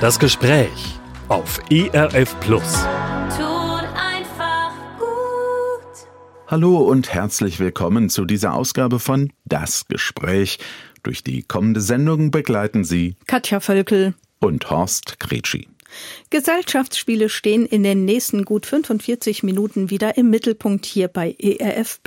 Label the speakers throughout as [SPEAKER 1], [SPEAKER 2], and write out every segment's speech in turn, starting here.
[SPEAKER 1] Das Gespräch auf ERF Plus.
[SPEAKER 2] Tut einfach gut.
[SPEAKER 3] Hallo und herzlich willkommen zu dieser Ausgabe von Das Gespräch. Durch die kommende Sendung begleiten Sie
[SPEAKER 4] Katja Völkel
[SPEAKER 3] und Horst Gretschi.
[SPEAKER 4] Gesellschaftsspiele stehen in den nächsten gut 45 Minuten wieder im Mittelpunkt hier bei ERF.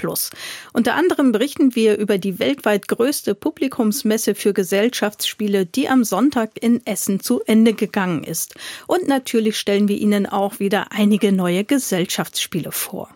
[SPEAKER 4] Unter anderem berichten wir über die weltweit größte Publikumsmesse für Gesellschaftsspiele, die am Sonntag in Essen zu Ende gegangen ist. Und natürlich stellen wir Ihnen auch wieder einige neue Gesellschaftsspiele vor.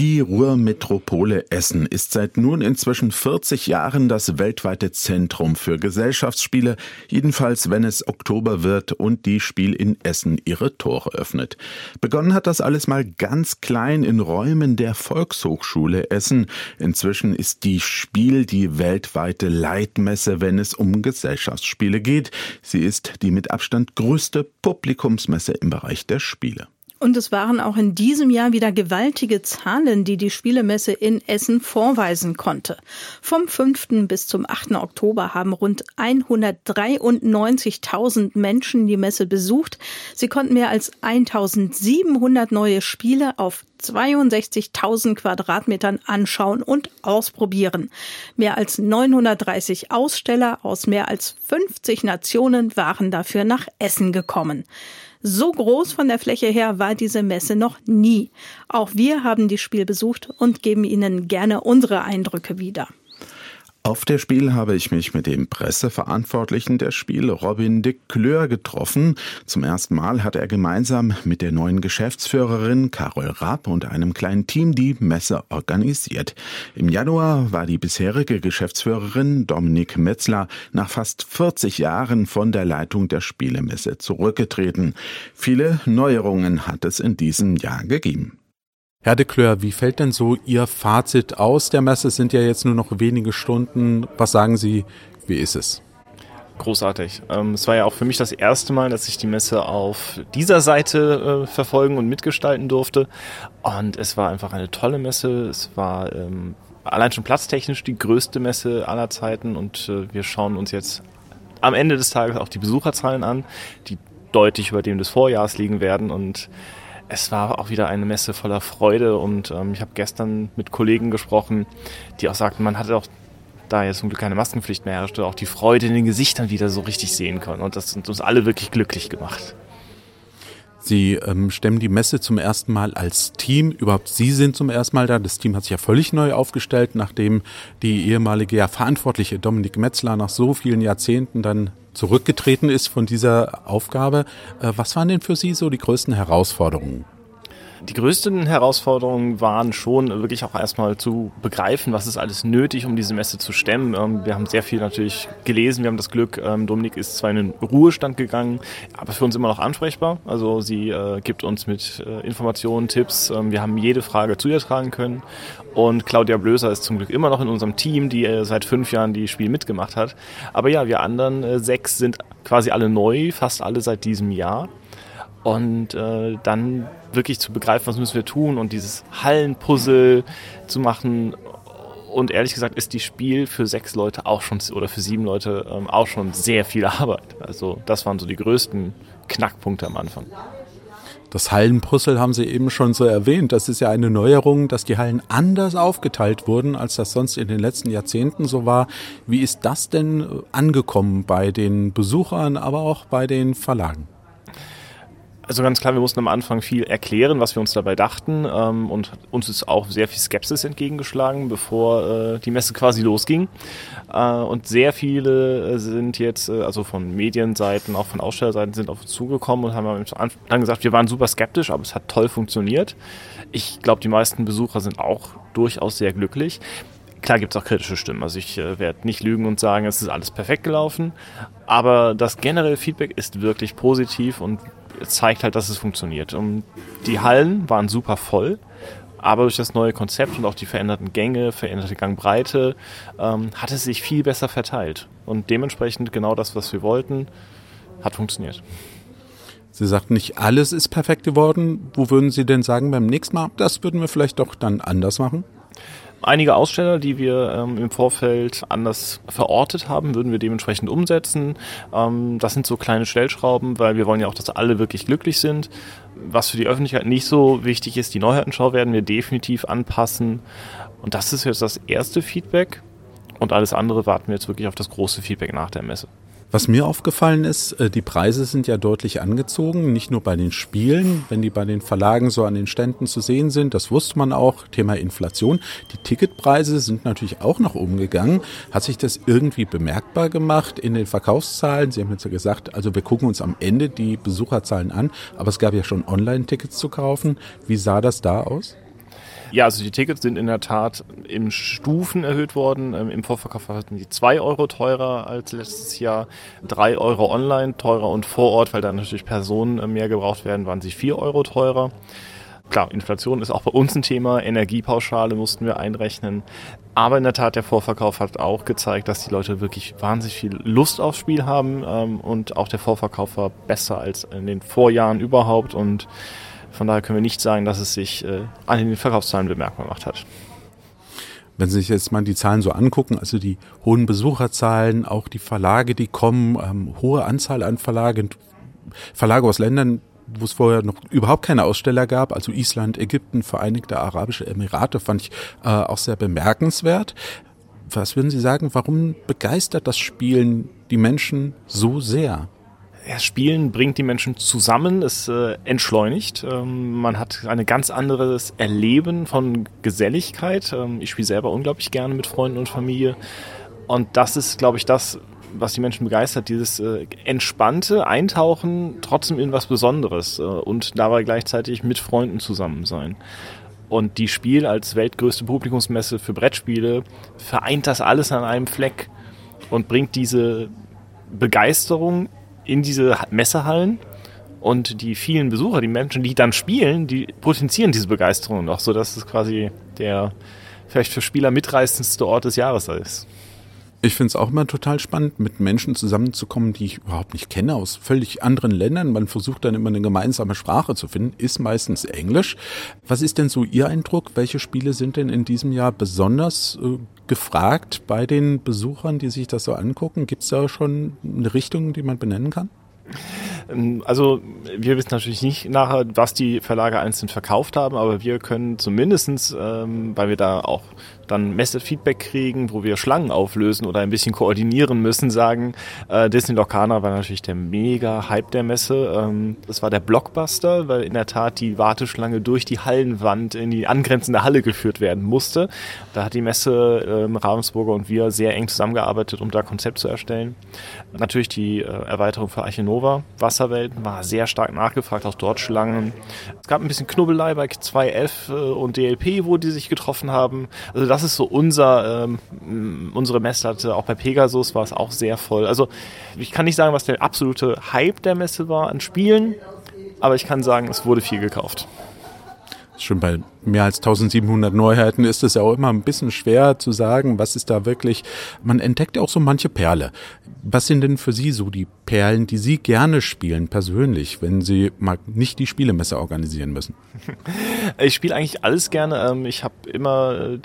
[SPEAKER 3] Die Ruhrmetropole Essen ist seit nun inzwischen 40 Jahren das weltweite Zentrum für Gesellschaftsspiele, jedenfalls wenn es Oktober wird und die Spiel in Essen ihre Tore öffnet. Begonnen hat das alles mal ganz klein in Räumen der Volkshochschule Essen. Inzwischen ist die Spiel die weltweite Leitmesse, wenn es um Gesellschaftsspiele geht. Sie ist die mit Abstand größte Publikumsmesse im Bereich der Spiele.
[SPEAKER 4] Und es waren auch in diesem Jahr wieder gewaltige Zahlen, die die Spielemesse in Essen vorweisen konnte. Vom 5. bis zum 8. Oktober haben rund 193.000 Menschen die Messe besucht. Sie konnten mehr als 1.700 neue Spiele auf 62.000 Quadratmetern anschauen und ausprobieren. Mehr als 930 Aussteller aus mehr als 50 Nationen waren dafür nach Essen gekommen. So groß von der Fläche her war diese Messe noch nie. Auch wir haben die Spiel besucht und geben Ihnen gerne unsere Eindrücke wieder.
[SPEAKER 3] Auf der Spiel habe ich mich mit dem Presseverantwortlichen der Spiel, Robin de Kleur, getroffen. Zum ersten Mal hat er gemeinsam mit der neuen Geschäftsführerin Carol Rapp und einem kleinen Team die Messe organisiert. Im Januar war die bisherige Geschäftsführerin Dominik Metzler nach fast 40 Jahren von der Leitung der Spielemesse zurückgetreten. Viele Neuerungen hat es in diesem Jahr gegeben.
[SPEAKER 5] Herr de Kleur, wie fällt denn so Ihr Fazit aus der Messe? Es sind ja jetzt nur noch wenige Stunden. Was sagen Sie, wie ist es?
[SPEAKER 6] Großartig. Ähm, es war ja auch für mich das erste Mal, dass ich die Messe auf dieser Seite äh, verfolgen und mitgestalten durfte. Und es war einfach eine tolle Messe. Es war ähm, allein schon platztechnisch die größte Messe aller Zeiten. Und äh, wir schauen uns jetzt am Ende des Tages auch die Besucherzahlen an, die deutlich über dem des Vorjahres liegen werden. Und es war auch wieder eine Messe voller Freude und ähm, ich habe gestern mit Kollegen gesprochen, die auch sagten, man hatte auch da jetzt zum Glück keine Maskenpflicht mehr herrschte, auch die Freude in den Gesichtern wieder so richtig sehen können. Und das hat uns alle wirklich glücklich gemacht.
[SPEAKER 5] Sie ähm, stemmen die Messe zum ersten Mal als Team. Überhaupt Sie sind zum ersten Mal da. Das Team hat sich ja völlig neu aufgestellt, nachdem die ehemalige ja, Verantwortliche Dominik Metzler nach so vielen Jahrzehnten dann zurückgetreten ist von dieser Aufgabe. Äh, was waren denn für Sie so die größten Herausforderungen?
[SPEAKER 6] Die größten Herausforderungen waren schon wirklich auch erstmal zu begreifen, was ist alles nötig, um diese Messe zu stemmen. Ähm, wir haben sehr viel natürlich gelesen. Wir haben das Glück, ähm, Dominik ist zwar in den Ruhestand gegangen, aber für uns immer noch ansprechbar. Also sie äh, gibt uns mit äh, Informationen, Tipps. Ähm, wir haben jede Frage zu ihr tragen können. Und Claudia Blöser ist zum Glück immer noch in unserem Team, die äh, seit fünf Jahren die Spiel mitgemacht hat. Aber ja, wir anderen sechs sind quasi alle neu, fast alle seit diesem Jahr und äh, dann wirklich zu begreifen, was müssen wir tun und dieses Hallenpuzzle zu machen. Und ehrlich gesagt ist die Spiel für sechs Leute auch schon oder für sieben Leute ähm, auch schon sehr viel Arbeit. Also das waren so die größten Knackpunkte am Anfang.
[SPEAKER 5] Das Hallenpuzzle haben Sie eben schon so erwähnt. Das ist ja eine Neuerung, dass die Hallen anders aufgeteilt wurden, als das sonst in den letzten Jahrzehnten so war. Wie ist das denn angekommen bei den Besuchern, aber auch bei den Verlagen?
[SPEAKER 6] Also ganz klar, wir mussten am Anfang viel erklären, was wir uns dabei dachten ähm, und uns ist auch sehr viel Skepsis entgegengeschlagen, bevor äh, die Messe quasi losging. Äh, und sehr viele äh, sind jetzt, äh, also von Medienseiten, auch von Ausstellerseiten, sind auf uns zugekommen und haben dann gesagt, wir waren super skeptisch, aber es hat toll funktioniert. Ich glaube, die meisten Besucher sind auch durchaus sehr glücklich. Klar gibt es auch kritische Stimmen. Also ich äh, werde nicht lügen und sagen, es ist alles perfekt gelaufen. Aber das generelle Feedback ist wirklich positiv und zeigt halt, dass es funktioniert. Und die Hallen waren super voll, aber durch das neue Konzept und auch die veränderten Gänge, veränderte Gangbreite, ähm, hat es sich viel besser verteilt. Und dementsprechend genau das, was wir wollten, hat funktioniert.
[SPEAKER 3] Sie sagten, nicht alles ist perfekt geworden. Wo würden Sie denn sagen beim nächsten Mal, das würden wir vielleicht doch dann anders machen?
[SPEAKER 6] Einige Aussteller, die wir ähm, im Vorfeld anders verortet haben, würden wir dementsprechend umsetzen. Ähm, das sind so kleine Stellschrauben, weil wir wollen ja auch, dass alle wirklich glücklich sind. Was für die Öffentlichkeit nicht so wichtig ist, die Neuheitenschau werden wir definitiv anpassen. Und das ist jetzt das erste Feedback. Und alles andere warten wir jetzt wirklich auf das große Feedback nach der Messe.
[SPEAKER 3] Was mir aufgefallen ist, äh, die Preise sind ja deutlich angezogen, nicht nur bei den Spielen, wenn die bei den Verlagen so an den Ständen zu sehen sind, das wusste man auch, Thema Inflation. Die Ticketpreise sind natürlich auch nach oben gegangen. Hat sich das irgendwie bemerkbar gemacht in den Verkaufszahlen? Sie haben jetzt ja gesagt, also wir gucken uns am Ende die Besucherzahlen an, aber es gab ja schon Online-Tickets zu kaufen. Wie sah das da aus?
[SPEAKER 6] Ja, also die Tickets sind in der Tat in Stufen erhöht worden. Ähm, Im Vorverkauf hatten die zwei Euro teurer als letztes Jahr, drei Euro online teurer und vor Ort, weil da natürlich Personen äh, mehr gebraucht werden, waren sie vier Euro teurer. Klar, Inflation ist auch bei uns ein Thema. Energiepauschale mussten wir einrechnen. Aber in der Tat, der Vorverkauf hat auch gezeigt, dass die Leute wirklich wahnsinnig viel Lust aufs Spiel haben. Ähm, und auch der Vorverkauf war besser als in den Vorjahren überhaupt. Und von daher können wir nicht sagen, dass es sich äh, an den Verkaufszahlen bemerkbar gemacht hat.
[SPEAKER 3] Wenn Sie sich jetzt mal die Zahlen so angucken, also die hohen Besucherzahlen, auch die Verlage, die kommen, ähm, hohe Anzahl an Verlagen, Verlage aus Ländern, wo es vorher noch überhaupt keine Aussteller gab, also Island, Ägypten, Vereinigte Arabische Emirate, fand ich äh, auch sehr bemerkenswert. Was würden Sie sagen, warum begeistert das Spielen die Menschen so sehr?
[SPEAKER 6] Ja, Spielen bringt die Menschen zusammen, es äh, entschleunigt. Ähm, man hat ein ganz anderes Erleben von Geselligkeit. Ähm, ich spiele selber unglaublich gerne mit Freunden und Familie. Und das ist, glaube ich, das, was die Menschen begeistert, dieses äh, entspannte Eintauchen trotzdem in was Besonderes äh, und dabei gleichzeitig mit Freunden zusammen sein. Und die Spiel als weltgrößte Publikumsmesse für Brettspiele vereint das alles an einem Fleck und bringt diese Begeisterung in diese Messehallen und die vielen Besucher, die Menschen, die dann spielen, die potenzieren diese Begeisterung noch, sodass es quasi der vielleicht für Spieler mitreißendste Ort des Jahres ist.
[SPEAKER 3] Ich finde es auch immer total spannend, mit Menschen zusammenzukommen, die ich überhaupt nicht kenne, aus völlig anderen Ländern. Man versucht dann immer eine gemeinsame Sprache zu finden, ist meistens Englisch. Was ist denn so Ihr Eindruck? Welche Spiele sind denn in diesem Jahr besonders äh, gefragt bei den Besuchern, die sich das so angucken? Gibt es da schon eine Richtung, die man benennen kann?
[SPEAKER 6] Ähm, also wir wissen natürlich nicht nachher, was die Verlage einzeln verkauft haben, aber wir können zumindestens, ähm, weil wir da auch dann Messefeedback kriegen, wo wir Schlangen auflösen oder ein bisschen koordinieren müssen, sagen, äh, Disney Locana war natürlich der mega Hype der Messe. Ähm, das war der Blockbuster, weil in der Tat die Warteschlange durch die Hallenwand in die angrenzende Halle geführt werden musste. Da hat die Messe ähm, Ravensburger und wir sehr eng zusammengearbeitet, um da Konzept zu erstellen. Natürlich die äh, Erweiterung für Archinova, Wasserwelten, war sehr stark nachgefragt, auch dort Schlangen. Es gab ein bisschen Knubbelei bei 2F äh, und DLP, wo die sich getroffen haben. Also das ist so unser, ähm, unsere Messlatte. Auch bei Pegasus war es auch sehr voll. Also ich kann nicht sagen, was der absolute Hype der Messe war an Spielen, aber ich kann sagen, es wurde viel gekauft.
[SPEAKER 3] Schon bei mehr als 1700 Neuheiten ist es ja auch immer ein bisschen schwer zu sagen, was ist da wirklich. Man entdeckt ja auch so manche Perle. Was sind denn für Sie so die Perlen, die Sie gerne spielen, persönlich, wenn Sie mal nicht die Spielemesse organisieren müssen?
[SPEAKER 6] Ich spiele eigentlich alles gerne. Ähm, ich habe immer äh,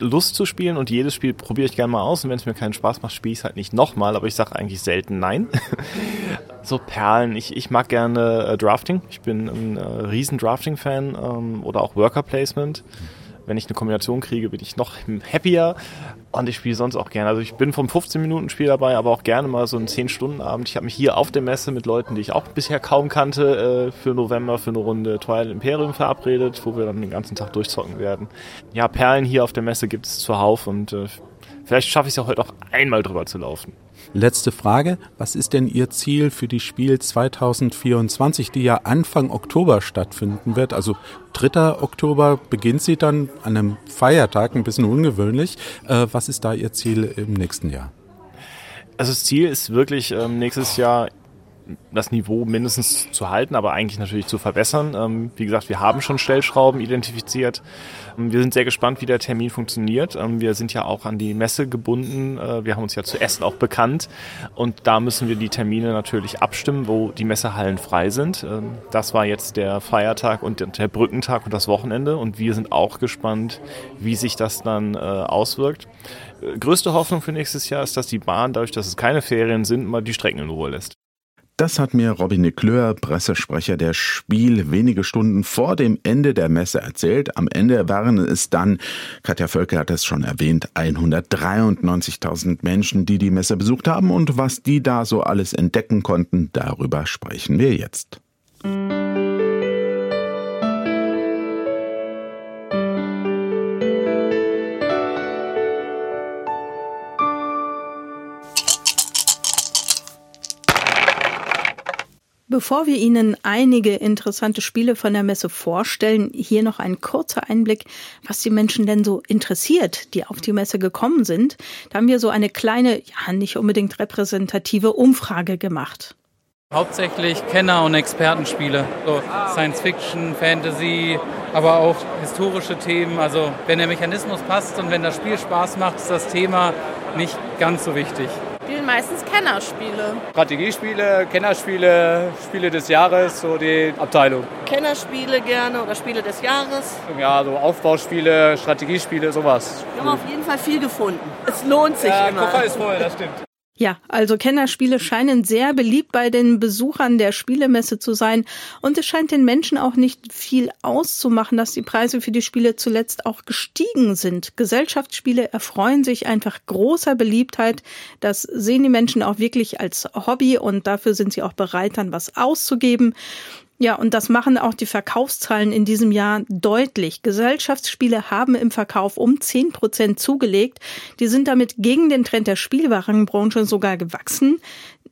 [SPEAKER 6] Lust zu spielen und jedes Spiel probiere ich gerne mal aus und wenn es mir keinen Spaß macht, spiele ich es halt nicht nochmal, aber ich sage eigentlich selten nein. so Perlen, ich, ich mag gerne äh, Drafting, ich bin ein äh, riesen Drafting-Fan ähm, oder auch Worker Placement. Wenn ich eine Kombination kriege, bin ich noch happier. Und ich spiele sonst auch gerne. Also ich bin vom 15-Minuten-Spiel dabei, aber auch gerne mal so einen 10-Stunden-Abend. Ich habe mich hier auf der Messe mit Leuten, die ich auch bisher kaum kannte, äh, für November für eine Runde Twilight Imperium verabredet, wo wir dann den ganzen Tag durchzocken werden. Ja, Perlen hier auf der Messe gibt es zuhauf und äh, vielleicht schaffe ich es ja heute auch einmal drüber zu laufen.
[SPEAKER 3] Letzte Frage. Was ist denn Ihr Ziel für die Spiel 2024, die ja Anfang Oktober stattfinden wird? Also 3. Oktober beginnt sie dann an einem Feiertag, ein bisschen ungewöhnlich. Äh, was ist da Ihr Ziel im nächsten Jahr?
[SPEAKER 6] Also das Ziel ist wirklich ähm, nächstes Jahr das Niveau mindestens zu halten, aber eigentlich natürlich zu verbessern. Ähm, wie gesagt, wir haben schon Stellschrauben identifiziert. Ähm, wir sind sehr gespannt, wie der Termin funktioniert. Ähm, wir sind ja auch an die Messe gebunden. Äh, wir haben uns ja zu Essen auch bekannt. Und da müssen wir die Termine natürlich abstimmen, wo die Messehallen frei sind. Ähm, das war jetzt der Feiertag und der Brückentag und das Wochenende. Und wir sind auch gespannt, wie sich das dann äh, auswirkt. Äh, größte Hoffnung für nächstes Jahr ist, dass die Bahn, dadurch, dass es keine Ferien sind, mal die Strecken in Ruhe lässt.
[SPEAKER 3] Das hat mir Robin Leclerc, Pressesprecher der Spiel, wenige Stunden vor dem Ende der Messe erzählt. Am Ende waren es dann, Katja Völke hat es schon erwähnt, 193.000 Menschen, die die Messe besucht haben und was die da so alles entdecken konnten, darüber sprechen wir jetzt.
[SPEAKER 4] Bevor wir Ihnen einige interessante Spiele von der Messe vorstellen, hier noch ein kurzer Einblick, was die Menschen denn so interessiert, die auf die Messe gekommen sind. Da haben wir so eine kleine, ja nicht unbedingt repräsentative Umfrage gemacht.
[SPEAKER 7] Hauptsächlich Kenner- und Expertenspiele, so Science Fiction, Fantasy, aber auch historische Themen. Also wenn der Mechanismus passt und wenn das Spiel Spaß macht, ist das Thema nicht ganz so wichtig
[SPEAKER 8] spielen meistens Kennerspiele.
[SPEAKER 9] Strategiespiele, Kennerspiele, Spiele des Jahres, so die Abteilung.
[SPEAKER 8] Kennerspiele gerne oder Spiele des Jahres.
[SPEAKER 9] Ja, so Aufbauspiele, Strategiespiele, sowas.
[SPEAKER 8] Wir haben auf jeden Fall viel gefunden. Es lohnt sich
[SPEAKER 9] ja,
[SPEAKER 8] immer.
[SPEAKER 9] Koffer ist voll, das stimmt.
[SPEAKER 4] Ja, also Kennerspiele scheinen sehr beliebt bei den Besuchern der Spielemesse zu sein und es scheint den Menschen auch nicht viel auszumachen, dass die Preise für die Spiele zuletzt auch gestiegen sind. Gesellschaftsspiele erfreuen sich einfach großer Beliebtheit. Das sehen die Menschen auch wirklich als Hobby und dafür sind sie auch bereit, dann was auszugeben. Ja, und das machen auch die Verkaufszahlen in diesem Jahr deutlich. Gesellschaftsspiele haben im Verkauf um 10 Prozent zugelegt. Die sind damit gegen den Trend der Spielwarenbranche sogar gewachsen.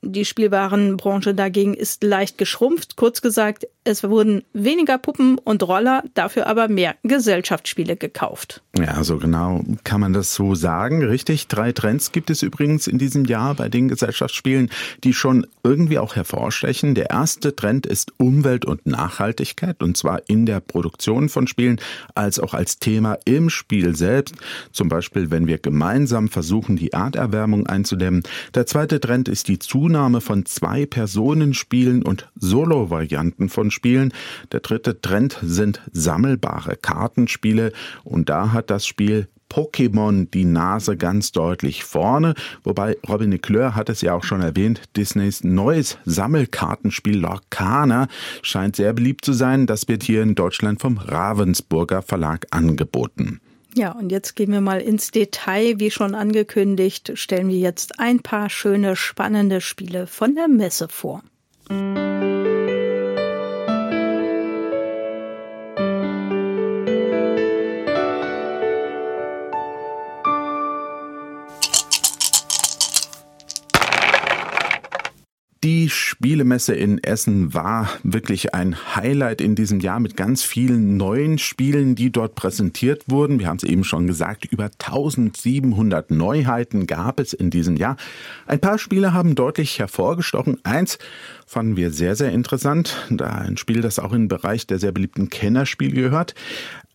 [SPEAKER 4] Die Spielwarenbranche dagegen ist leicht geschrumpft. Kurz gesagt, es wurden weniger Puppen und Roller, dafür aber mehr Gesellschaftsspiele gekauft.
[SPEAKER 3] Ja, so genau kann man das so sagen. Richtig. Drei Trends gibt es übrigens in diesem Jahr bei den Gesellschaftsspielen, die schon irgendwie auch hervorstechen. Der erste Trend ist Umwelt und Nachhaltigkeit und zwar in der Produktion von Spielen als auch als Thema im Spiel selbst. Zum Beispiel, wenn wir gemeinsam versuchen, die Erderwärmung einzudämmen. Der zweite Trend ist die Zunahme von Zwei-Personen-Spielen und Solo-Varianten von Spielen. Der dritte Trend sind sammelbare Kartenspiele und da hat das Spiel Pokémon die Nase ganz deutlich vorne, wobei Robin Leclerc hat es ja auch schon erwähnt, Disneys neues Sammelkartenspiel Lorcana scheint sehr beliebt zu sein. Das wird hier in Deutschland vom Ravensburger Verlag angeboten.
[SPEAKER 4] Ja, und jetzt gehen wir mal ins Detail. Wie schon angekündigt, stellen wir jetzt ein paar schöne, spannende Spiele von der Messe vor.
[SPEAKER 3] Die Spielemesse in Essen war wirklich ein Highlight in diesem Jahr mit ganz vielen neuen Spielen, die dort präsentiert wurden. Wir haben es eben schon gesagt, über 1700 Neuheiten gab es in diesem Jahr. Ein paar Spiele haben deutlich hervorgestochen. Eins fanden wir sehr, sehr interessant. Da ein Spiel, das auch in den Bereich der sehr beliebten Kennerspiele gehört.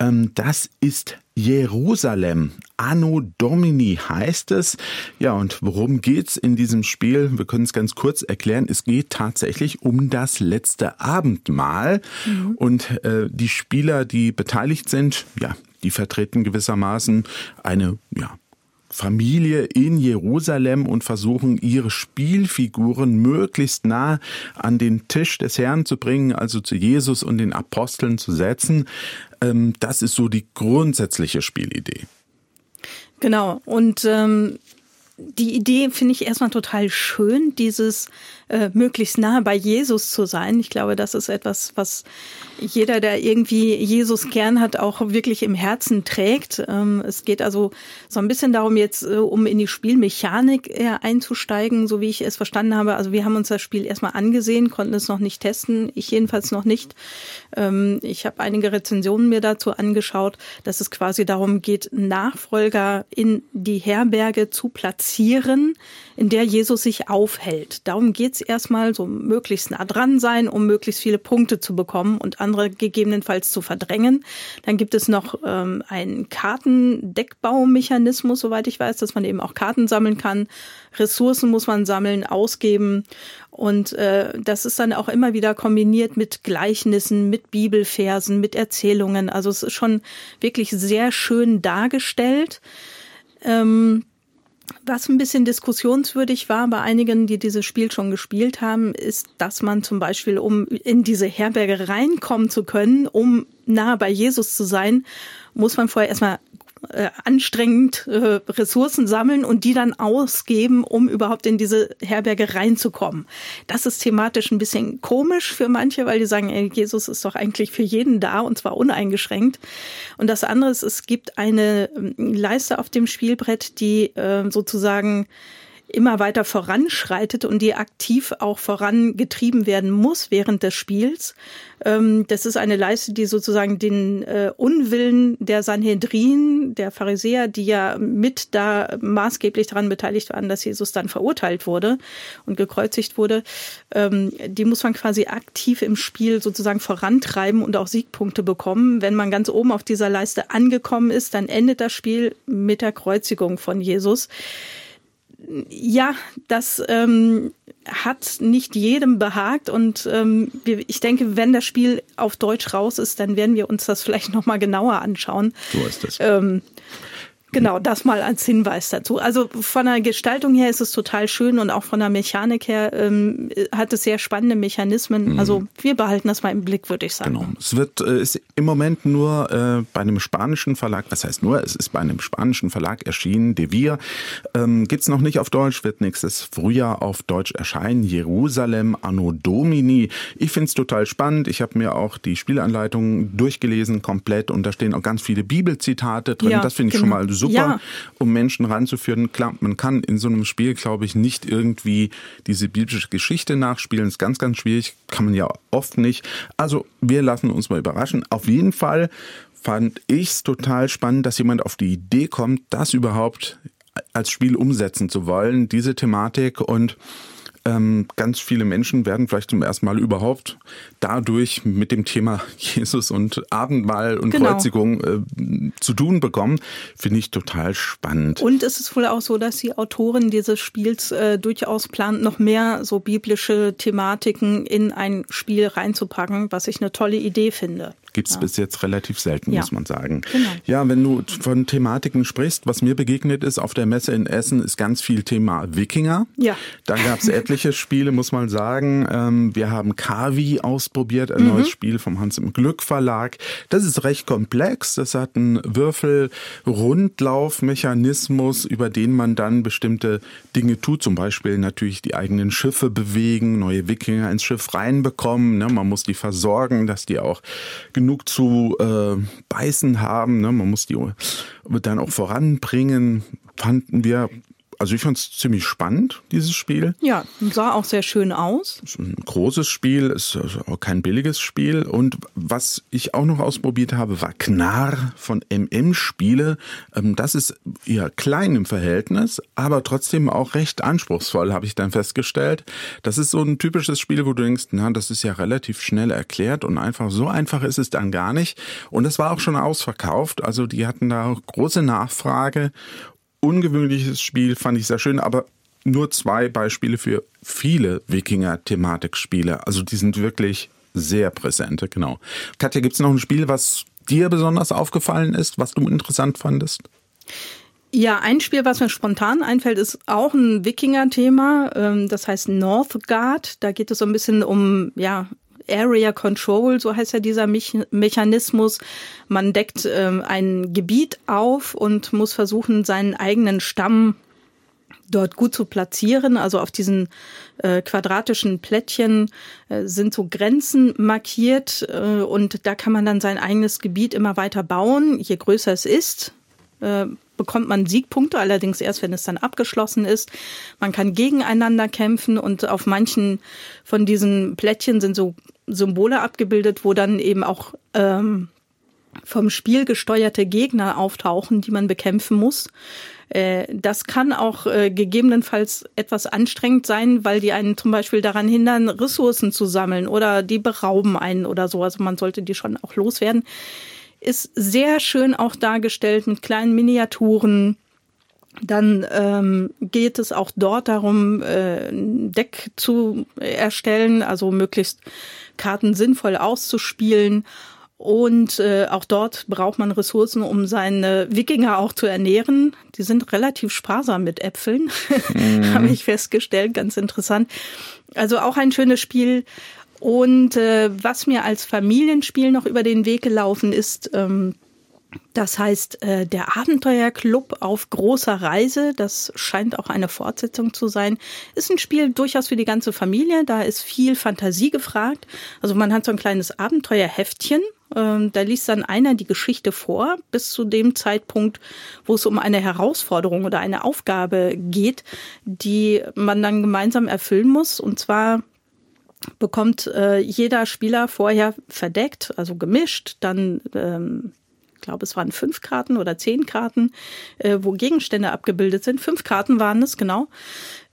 [SPEAKER 3] Ähm, das ist Jerusalem. Anno Domini heißt es. Ja, und worum geht's in diesem Spiel? Wir können es ganz kurz erklären. Es geht tatsächlich um das letzte Abendmahl. Mhm. Und äh, die Spieler, die beteiligt sind, ja, die vertreten gewissermaßen eine ja, Familie in Jerusalem und versuchen ihre Spielfiguren möglichst nah an den Tisch des Herrn zu bringen, also zu Jesus und den Aposteln zu setzen. Ähm, das ist so die grundsätzliche Spielidee.
[SPEAKER 4] Genau. Und ähm, die Idee finde ich erstmal total schön, dieses äh, möglichst nahe bei Jesus zu sein. Ich glaube, das ist etwas, was jeder, der irgendwie Jesus gern hat, auch wirklich im Herzen trägt. Ähm, es geht also so ein bisschen darum, jetzt äh, um in die Spielmechanik eher einzusteigen, so wie ich es verstanden habe. Also wir haben uns das Spiel erstmal angesehen, konnten es noch nicht testen. Ich jedenfalls noch nicht. Ähm, ich habe einige Rezensionen mir dazu angeschaut, dass es quasi darum geht, Nachfolger in die Herberge zu platzieren in der Jesus sich aufhält. Darum geht's erstmal, so möglichst nah dran sein, um möglichst viele Punkte zu bekommen und andere gegebenenfalls zu verdrängen. Dann gibt es noch ähm, einen Kartendeckbaumechanismus, soweit ich weiß, dass man eben auch Karten sammeln kann. Ressourcen muss man sammeln, ausgeben. Und äh, das ist dann auch immer wieder kombiniert mit Gleichnissen, mit Bibelversen, mit Erzählungen. Also es ist schon wirklich sehr schön dargestellt. Ähm, was ein bisschen diskussionswürdig war bei einigen, die dieses Spiel schon gespielt haben, ist, dass man zum Beispiel, um in diese Herberge reinkommen zu können, um nah bei Jesus zu sein, muss man vorher erstmal äh, anstrengend äh, Ressourcen sammeln und die dann ausgeben, um überhaupt in diese Herberge reinzukommen. Das ist thematisch ein bisschen komisch für manche, weil die sagen, ey, Jesus ist doch eigentlich für jeden da und zwar uneingeschränkt. Und das andere ist, es gibt eine ähm, Leiste auf dem Spielbrett, die äh, sozusagen immer weiter voranschreitet und die aktiv auch vorangetrieben werden muss während des Spiels. Ähm, das ist eine Leiste, die sozusagen den äh, Unwillen der Sanhedrin, der Pharisäer, die ja mit da maßgeblich daran beteiligt waren, dass Jesus dann verurteilt wurde und gekreuzigt wurde, ähm, die muss man quasi aktiv im Spiel sozusagen vorantreiben und auch Siegpunkte bekommen. Wenn man ganz oben auf dieser Leiste angekommen ist, dann endet das Spiel mit der Kreuzigung von Jesus ja, das ähm, hat nicht jedem behagt und ähm, wir, ich denke, wenn das Spiel auf Deutsch raus ist, dann werden wir uns das vielleicht noch mal genauer anschauen.
[SPEAKER 3] So ist das.
[SPEAKER 4] Ähm, Genau, das mal als Hinweis dazu. Also von der Gestaltung her ist es total schön und auch von der Mechanik her ähm, hat es sehr spannende Mechanismen.
[SPEAKER 3] Mhm.
[SPEAKER 4] Also wir behalten das mal im Blick, würde ich sagen.
[SPEAKER 3] Genau. Es wird äh, ist im Moment nur äh, bei einem spanischen Verlag, was heißt nur, es ist bei einem spanischen Verlag erschienen, Devir. Ähm, Gibt noch nicht auf Deutsch, wird nächstes Frühjahr auf Deutsch erscheinen. Jerusalem Anno Domini. Ich finde es total spannend. Ich habe mir auch die Spielanleitung durchgelesen, komplett, und da stehen auch ganz viele Bibelzitate drin.
[SPEAKER 4] Ja,
[SPEAKER 3] das finde ich
[SPEAKER 4] genau.
[SPEAKER 3] schon mal super,
[SPEAKER 4] Ja.
[SPEAKER 3] um Menschen ranzuführen. Klar, man kann in so einem Spiel, glaube ich, nicht irgendwie diese biblische Geschichte nachspielen. ist ganz, ganz schwierig. Kann man ja oft nicht. Also wir lassen uns mal überraschen. Auf jeden Fall fand ich es total spannend, dass jemand auf die Idee kommt, das überhaupt als Spiel umsetzen zu wollen, diese Thematik und ähm, ganz viele Menschen werden vielleicht zum ersten Mal überhaupt dadurch mit dem Thema Jesus und Abendmahl und
[SPEAKER 4] Genau.
[SPEAKER 3] Kreuzigung äh, zu tun bekommen. Finde ich total spannend.
[SPEAKER 4] Und es ist wohl auch so, dass die Autorin dieses Spiels äh, durchaus plant, noch mehr so biblische Thematiken in ein Spiel reinzupacken, was ich eine tolle Idee finde.
[SPEAKER 3] Gibt es bis jetzt relativ selten,
[SPEAKER 4] Ja.
[SPEAKER 3] muss man sagen.
[SPEAKER 4] Genau.
[SPEAKER 3] Ja, wenn du von Thematiken sprichst, was mir begegnet ist auf der Messe in Essen, ist ganz viel Thema Wikinger.
[SPEAKER 4] Ja.
[SPEAKER 3] Da gab es etliche Spiele, muss man sagen. Ähm, Wir haben Kavi ausprobiert, ein neues Spiel vom Hans im Glück Verlag. Das ist recht komplex. Das hat einen Würfel-Rundlaufmechanismus, über den man dann bestimmte Dinge tut. Zum Beispiel natürlich die eigenen Schiffe bewegen, neue Wikinger ins Schiff reinbekommen. ne? Man muss die versorgen, dass die auch genug zu äh, beißen haben. Ne? Man muss die dann auch voranbringen. Fanden wir, also ich fand es ziemlich spannend, dieses Spiel.
[SPEAKER 4] Ja, sah auch sehr schön aus.
[SPEAKER 3] Ist ein großes Spiel, ist also auch kein billiges Spiel. Und was ich auch noch ausprobiert habe, war Knarr von MM Spiele. Ähm, Das ist eher klein im Verhältnis, aber trotzdem auch recht anspruchsvoll, habe ich dann festgestellt. Das ist so ein typisches Spiel, wo du denkst, na, das ist ja relativ schnell erklärt und einfach so einfach ist es dann gar nicht. Und das war auch schon ausverkauft. Also die hatten da große Nachfrage ungewöhnliches Spiel, fand ich sehr schön, aber nur zwei Beispiele für viele Wikinger-Thematikspiele. Also die sind wirklich sehr präsente, genau. Katja, gibt es noch ein Spiel, was dir besonders aufgefallen ist, was du interessant fandest?
[SPEAKER 4] Ja, ein Spiel, was mir spontan einfällt, ist auch ein Wikinger-Thema. Ähm, Das heißt Northgard. Da geht es so ein bisschen um, ja, Area Control, so heißt ja dieser Mech- Mechanismus. Man deckt ähm, ein Gebiet auf und muss versuchen, seinen eigenen Stamm dort gut zu platzieren. Also auf diesen äh, quadratischen Plättchen äh, sind so Grenzen markiert äh, und da kann man dann sein eigenes Gebiet immer weiter bauen. Je größer es ist, äh, bekommt man Siegpunkte, allerdings erst, wenn es dann abgeschlossen ist. Man kann gegeneinander kämpfen und auf manchen von diesen Plättchen sind so Symbole abgebildet, wo dann eben auch ähm, vom Spiel gesteuerte Gegner auftauchen, die man bekämpfen muss. Äh, das kann auch äh, gegebenenfalls etwas anstrengend sein, weil die einen zum Beispiel daran hindern, Ressourcen zu sammeln oder die berauben einen oder so. Also man sollte die schon auch loswerden. Ist sehr schön auch dargestellt mit kleinen Miniaturen. Dann ähm, geht es auch dort darum, äh, ein Deck zu erstellen, also möglichst Karten sinnvoll auszuspielen und äh, auch dort braucht man Ressourcen, um seine Wikinger auch zu ernähren. Die sind relativ sparsam mit Äpfeln, mhm. habe ich festgestellt, ganz interessant. Also auch ein schönes Spiel. Und äh, was mir als Familienspiel noch über den Weg gelaufen ist, ähm, das heißt, äh, der Abenteuerclub auf großer Reise, das scheint auch eine Fortsetzung zu sein, ist ein Spiel durchaus für die ganze Familie. Da ist viel Fantasie gefragt. Also man hat so ein kleines Abenteuerheftchen. Ähm, da liest dann einer die Geschichte vor, bis zu dem Zeitpunkt, wo es um eine Herausforderung oder eine Aufgabe geht, die man dann gemeinsam erfüllen muss. Und zwar bekommt äh, jeder Spieler vorher verdeckt, also gemischt, dann ähm, glaube, es waren fünf Karten oder zehn Karten, äh, wo Gegenstände abgebildet sind. Fünf Karten waren es, genau.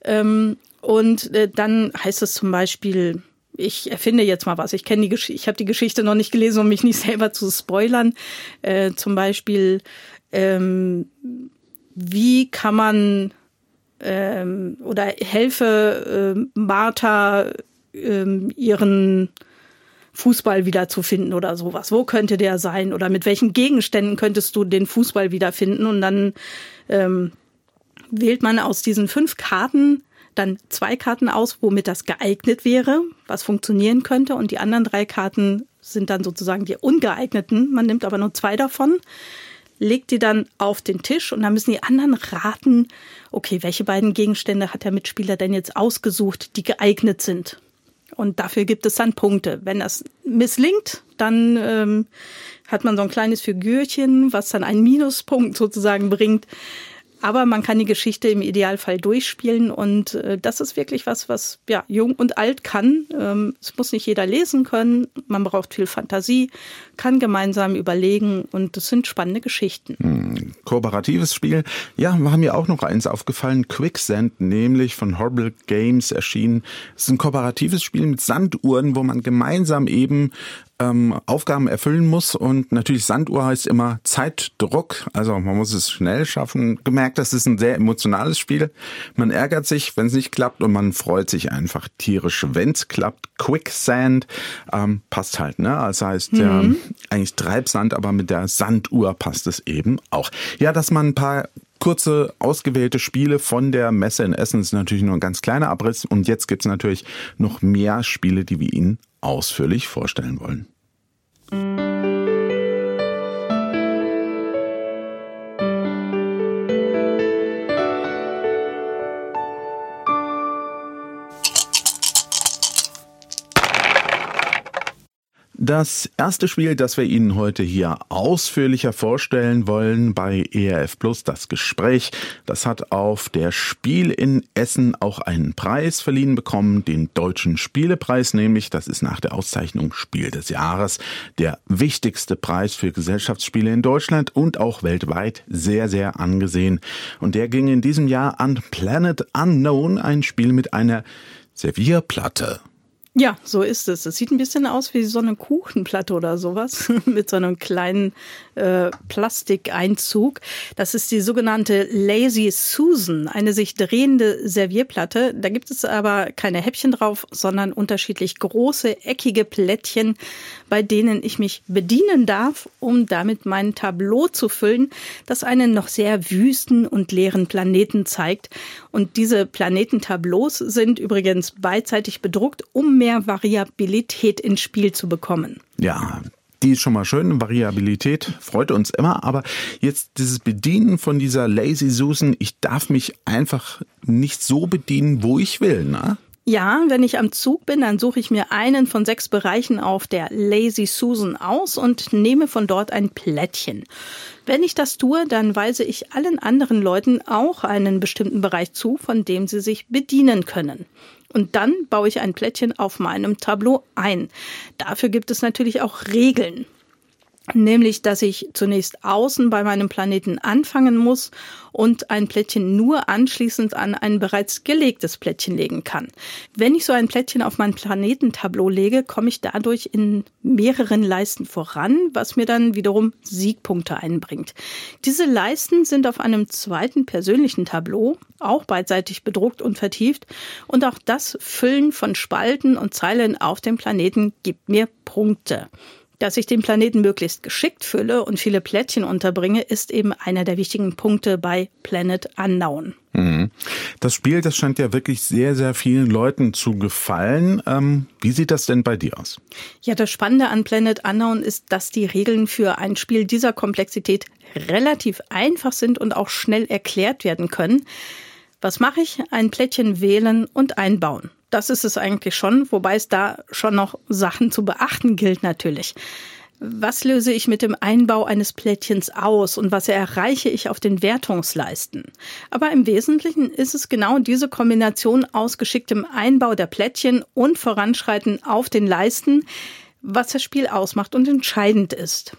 [SPEAKER 4] Ähm, und äh, dann heißt es zum Beispiel, ich erfinde jetzt mal was. Ich kenne die Geschichte, ich habe die Geschichte noch nicht gelesen, um mich nicht selber zu spoilern. Äh, zum Beispiel, ähm, wie kann man ähm, oder helfe äh, Martha ähm, ihren Fußball wiederzufinden oder sowas. Wo könnte der sein? Oder mit welchen Gegenständen könntest du den Fußball wiederfinden? Und dann ähm, wählt man aus diesen fünf Karten dann zwei Karten aus, womit das geeignet wäre, was funktionieren könnte. Und die anderen drei Karten sind dann sozusagen die ungeeigneten. Man nimmt aber nur zwei davon, legt die dann auf den Tisch und dann müssen die anderen raten, okay, welche beiden Gegenstände hat der Mitspieler denn jetzt ausgesucht, die geeignet sind. Und dafür gibt es dann Punkte. Wenn das misslingt, dann ähm, hat man so ein kleines Figürchen, was dann einen Minuspunkt sozusagen bringt. Aber man kann die Geschichte im Idealfall durchspielen und äh, das ist wirklich was, was ja jung und alt kann. Ähm, es muss nicht jeder lesen können. Man braucht viel Fantasie, kann gemeinsam überlegen und das sind spannende Geschichten.
[SPEAKER 3] Hm, kooperatives Spiel. Ja, war mir auch noch eins aufgefallen. Quicksand, nämlich von Horrible Games erschienen. Es ist ein kooperatives Spiel mit Sanduhren, wo man gemeinsam eben ähm, Aufgaben erfüllen muss. Und natürlich Sanduhr heißt immer Zeitdruck. Also man muss es schnell schaffen. Gemerkt, das ist ein sehr emotionales Spiel. Man ärgert sich, wenn es nicht klappt und man freut sich einfach tierisch, wenn es klappt. Quicksand ähm, passt halt, ne? Das heißt mhm. eigentlich Treibsand, aber mit der Sanduhr passt es eben auch. Ja, dass man ein paar kurze ausgewählte Spiele von der Messe in Essen ist natürlich nur ein ganz kleiner Abriss und jetzt gibt es natürlich noch mehr Spiele, die wir Ihnen ausführlich vorstellen wollen. Das erste Spiel, das wir Ihnen heute hier ausführlicher vorstellen wollen bei ERF Plus, das Gespräch, das hat auf der Spiel in Essen auch einen Preis verliehen bekommen, den Deutschen Spielepreis nämlich. Das ist nach der Auszeichnung Spiel des Jahres der wichtigste Preis für Gesellschaftsspiele in Deutschland und auch weltweit sehr, sehr angesehen. Und der ging in diesem Jahr an Planet Unknown, ein Spiel mit einer Servierplatte.
[SPEAKER 4] Ja, so ist es. Es sieht ein bisschen aus wie so eine Kuchenplatte oder sowas mit so einem kleinen äh, Plastikeinzug. Das ist die sogenannte Lazy Susan, eine sich drehende Servierplatte. Da gibt es aber keine Häppchen drauf, sondern unterschiedlich große, eckige Plättchen, bei denen ich mich bedienen darf, um damit mein Tableau zu füllen, das einen noch sehr wüsten und leeren Planeten zeigt. Und diese Planetentableaus sind übrigens beidseitig bedruckt, um mehr Variabilität ins Spiel zu bekommen.
[SPEAKER 3] Ja, die ist schon mal schön. Variabilität freut uns immer. Aber jetzt dieses Bedienen von dieser Lazy Susan, ich darf mich einfach nicht so bedienen, wo ich will, ne?
[SPEAKER 4] Ja, wenn ich am Zug bin, dann suche ich mir einen von sechs Bereichen auf der Lazy Susan aus und nehme von dort ein Plättchen. Wenn ich das tue, dann weise ich allen anderen Leuten auch einen bestimmten Bereich zu, von dem sie sich bedienen können. Und dann baue ich ein Plättchen auf meinem Tableau ein. Dafür gibt es natürlich auch Regeln. Nämlich, dass ich zunächst außen bei meinem Planeten anfangen muss und ein Plättchen nur anschließend an ein bereits gelegtes Plättchen legen kann. Wenn ich so ein Plättchen auf mein Planetentableau lege, komme ich dadurch in mehreren Leisten voran, was mir dann wiederum Siegpunkte einbringt. Diese Leisten sind auf einem zweiten persönlichen Tableau, auch beidseitig bedruckt und vertieft, und auch das Füllen von Spalten und Zeilen auf dem Planeten gibt mir Punkte. Dass ich den Planeten möglichst geschickt fülle und viele Plättchen unterbringe, ist eben einer der wichtigen Punkte bei Planet Unknown.
[SPEAKER 3] Mhm. Das Spiel, das scheint ja wirklich sehr, sehr vielen Leuten zu gefallen. Ähm, wie sieht das denn bei dir aus?
[SPEAKER 4] Ja, das Spannende an Planet Unknown ist, dass die Regeln für ein Spiel dieser Komplexität relativ einfach sind und auch schnell erklärt werden können. Was mache ich? Ein Plättchen wählen und einbauen. Das ist es eigentlich schon, wobei es da schon noch Sachen zu beachten gilt natürlich. Was löse ich mit dem Einbau eines Plättchens aus und was erreiche ich auf den Wertungsleisten? Aber im Wesentlichen ist es genau diese Kombination aus geschicktem Einbau der Plättchen und Voranschreiten auf den Leisten, was das Spiel ausmacht und entscheidend ist.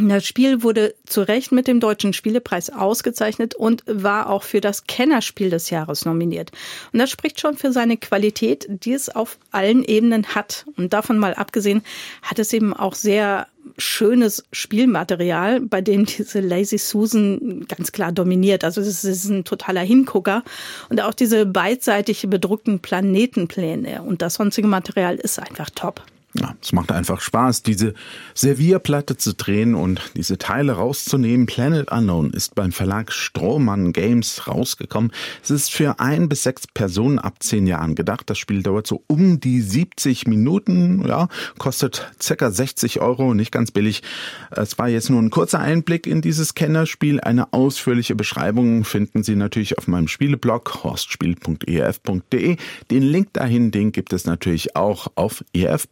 [SPEAKER 4] Das Spiel wurde zu Recht mit dem Deutschen Spielepreis ausgezeichnet und war auch für das Kennerspiel des Jahres nominiert. Und das spricht schon für seine Qualität, die es auf allen Ebenen hat. Und davon mal abgesehen, hat es eben auch sehr schönes Spielmaterial, bei dem diese Lazy Susan ganz klar dominiert. Also es ist ein totaler Hingucker. Und auch diese beidseitig bedruckten Planetenpläne und das sonstige Material ist einfach top.
[SPEAKER 3] Ja, es macht einfach Spaß, diese Servierplatte zu drehen und diese Teile rauszunehmen. Planet Unknown ist beim Verlag Strohmann Games rausgekommen. Es ist für ein bis sechs Personen ab zehn Jahren gedacht. Das Spiel dauert so um die 70 Minuten, ja, kostet circa 60 Euro, nicht ganz billig. Es war jetzt nur ein kurzer Einblick in dieses Kennerspiel. Eine ausführliche Beschreibung finden Sie natürlich auf meinem Spieleblog horstspiel.erf.de. Den Link dahin, den gibt es natürlich auch auf ERF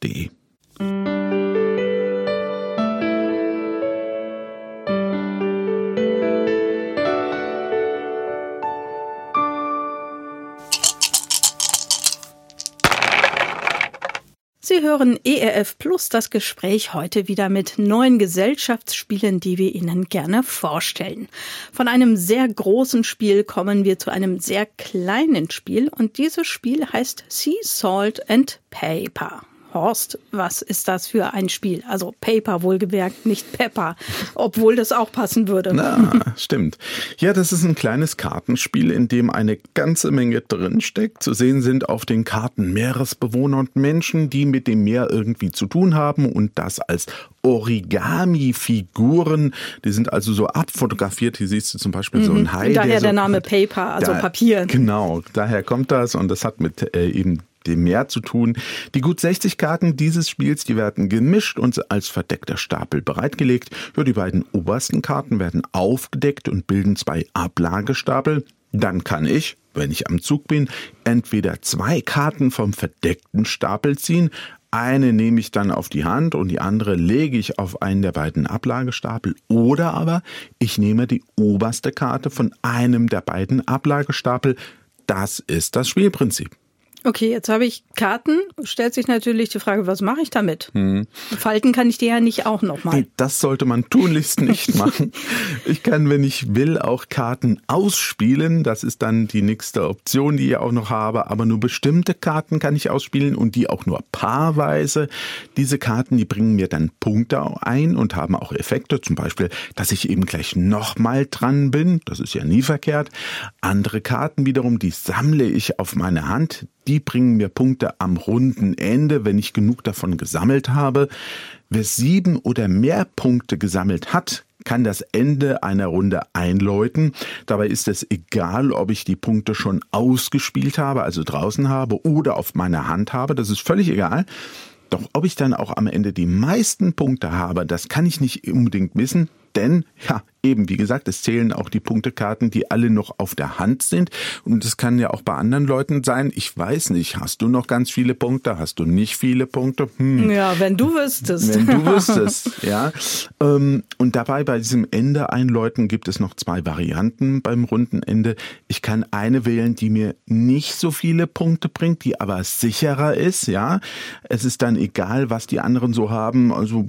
[SPEAKER 3] Www.ftf.de.
[SPEAKER 4] Sie hören ERF Plus das Gespräch heute wieder mit neuen Gesellschaftsspielen, die wir Ihnen gerne vorstellen. Von einem sehr großen Spiel kommen wir zu einem sehr kleinen Spiel und dieses Spiel heißt Sea Salt and Paper. Horst, was ist das für ein Spiel? Also Paper wohlgemerkt, nicht Pepper, obwohl das auch passen würde.
[SPEAKER 3] Na, stimmt. Ja, das ist ein kleines Kartenspiel, in dem eine ganze Menge drinsteckt. Zu sehen sind auf den Karten Meeresbewohner und Menschen, die mit dem Meer irgendwie zu tun haben und das als Origami-Figuren. Die sind also so abfotografiert. Hier siehst du zum Beispiel mhm. so ein Hai.
[SPEAKER 4] Daher
[SPEAKER 3] der, so
[SPEAKER 4] der Name Paper, also da, Papier.
[SPEAKER 3] Genau, daher kommt das und das hat mit äh, eben dem Meer zu tun. Die gut 60 Karten dieses Spiels, die werden gemischt und als verdeckter Stapel bereitgelegt. Ja, die beiden obersten Karten werden aufgedeckt und bilden zwei Ablagestapel. Dann kann ich, wenn ich am Zug bin, entweder zwei Karten vom verdeckten Stapel ziehen, eine nehme ich dann auf die Hand und die andere lege ich auf einen der beiden Ablagestapel. Oder aber ich nehme die oberste Karte von einem der beiden Ablagestapel. Das ist das Spielprinzip.
[SPEAKER 4] Okay, jetzt habe ich Karten. Stellt sich natürlich die Frage, was mache ich damit? Hm. Falten kann ich die ja nicht auch nochmal. Nee,
[SPEAKER 3] das sollte man tunlichst nicht machen. Ich kann, wenn ich will, auch Karten ausspielen. Das ist dann die nächste Option, die ich auch noch habe. Aber nur bestimmte Karten kann ich ausspielen und die auch nur paarweise. Diese Karten, die bringen mir dann Punkte ein und haben auch Effekte. Zum Beispiel, dass ich eben gleich nochmal dran bin. Das ist ja nie verkehrt. Andere Karten wiederum, die sammle ich auf meine Hand die bringen mir Punkte am runden Ende, wenn ich genug davon gesammelt habe. Wer sieben oder mehr Punkte gesammelt hat, kann das Ende einer Runde einläuten. Dabei ist es egal, ob ich die Punkte schon ausgespielt habe, also draußen habe oder auf meiner Hand habe. Das ist völlig egal. Doch ob ich dann auch am Ende die meisten Punkte habe, das kann ich nicht unbedingt wissen. Denn, ja, eben, wie gesagt, es zählen auch die Punktekarten, die alle noch auf der Hand sind. Und das kann ja auch bei anderen Leuten sein. Ich weiß nicht, hast du noch ganz viele Punkte? Hast du nicht viele Punkte?
[SPEAKER 4] Hm. Ja, wenn du wüsstest.
[SPEAKER 3] Wenn du wüsstest, ja. Ähm, und dabei bei diesem Ende einläuten gibt es noch zwei Varianten beim Rundenende. Ich kann eine wählen, die mir nicht so viele Punkte bringt, die aber sicherer ist, ja. Es ist dann egal, was die anderen so haben. Also,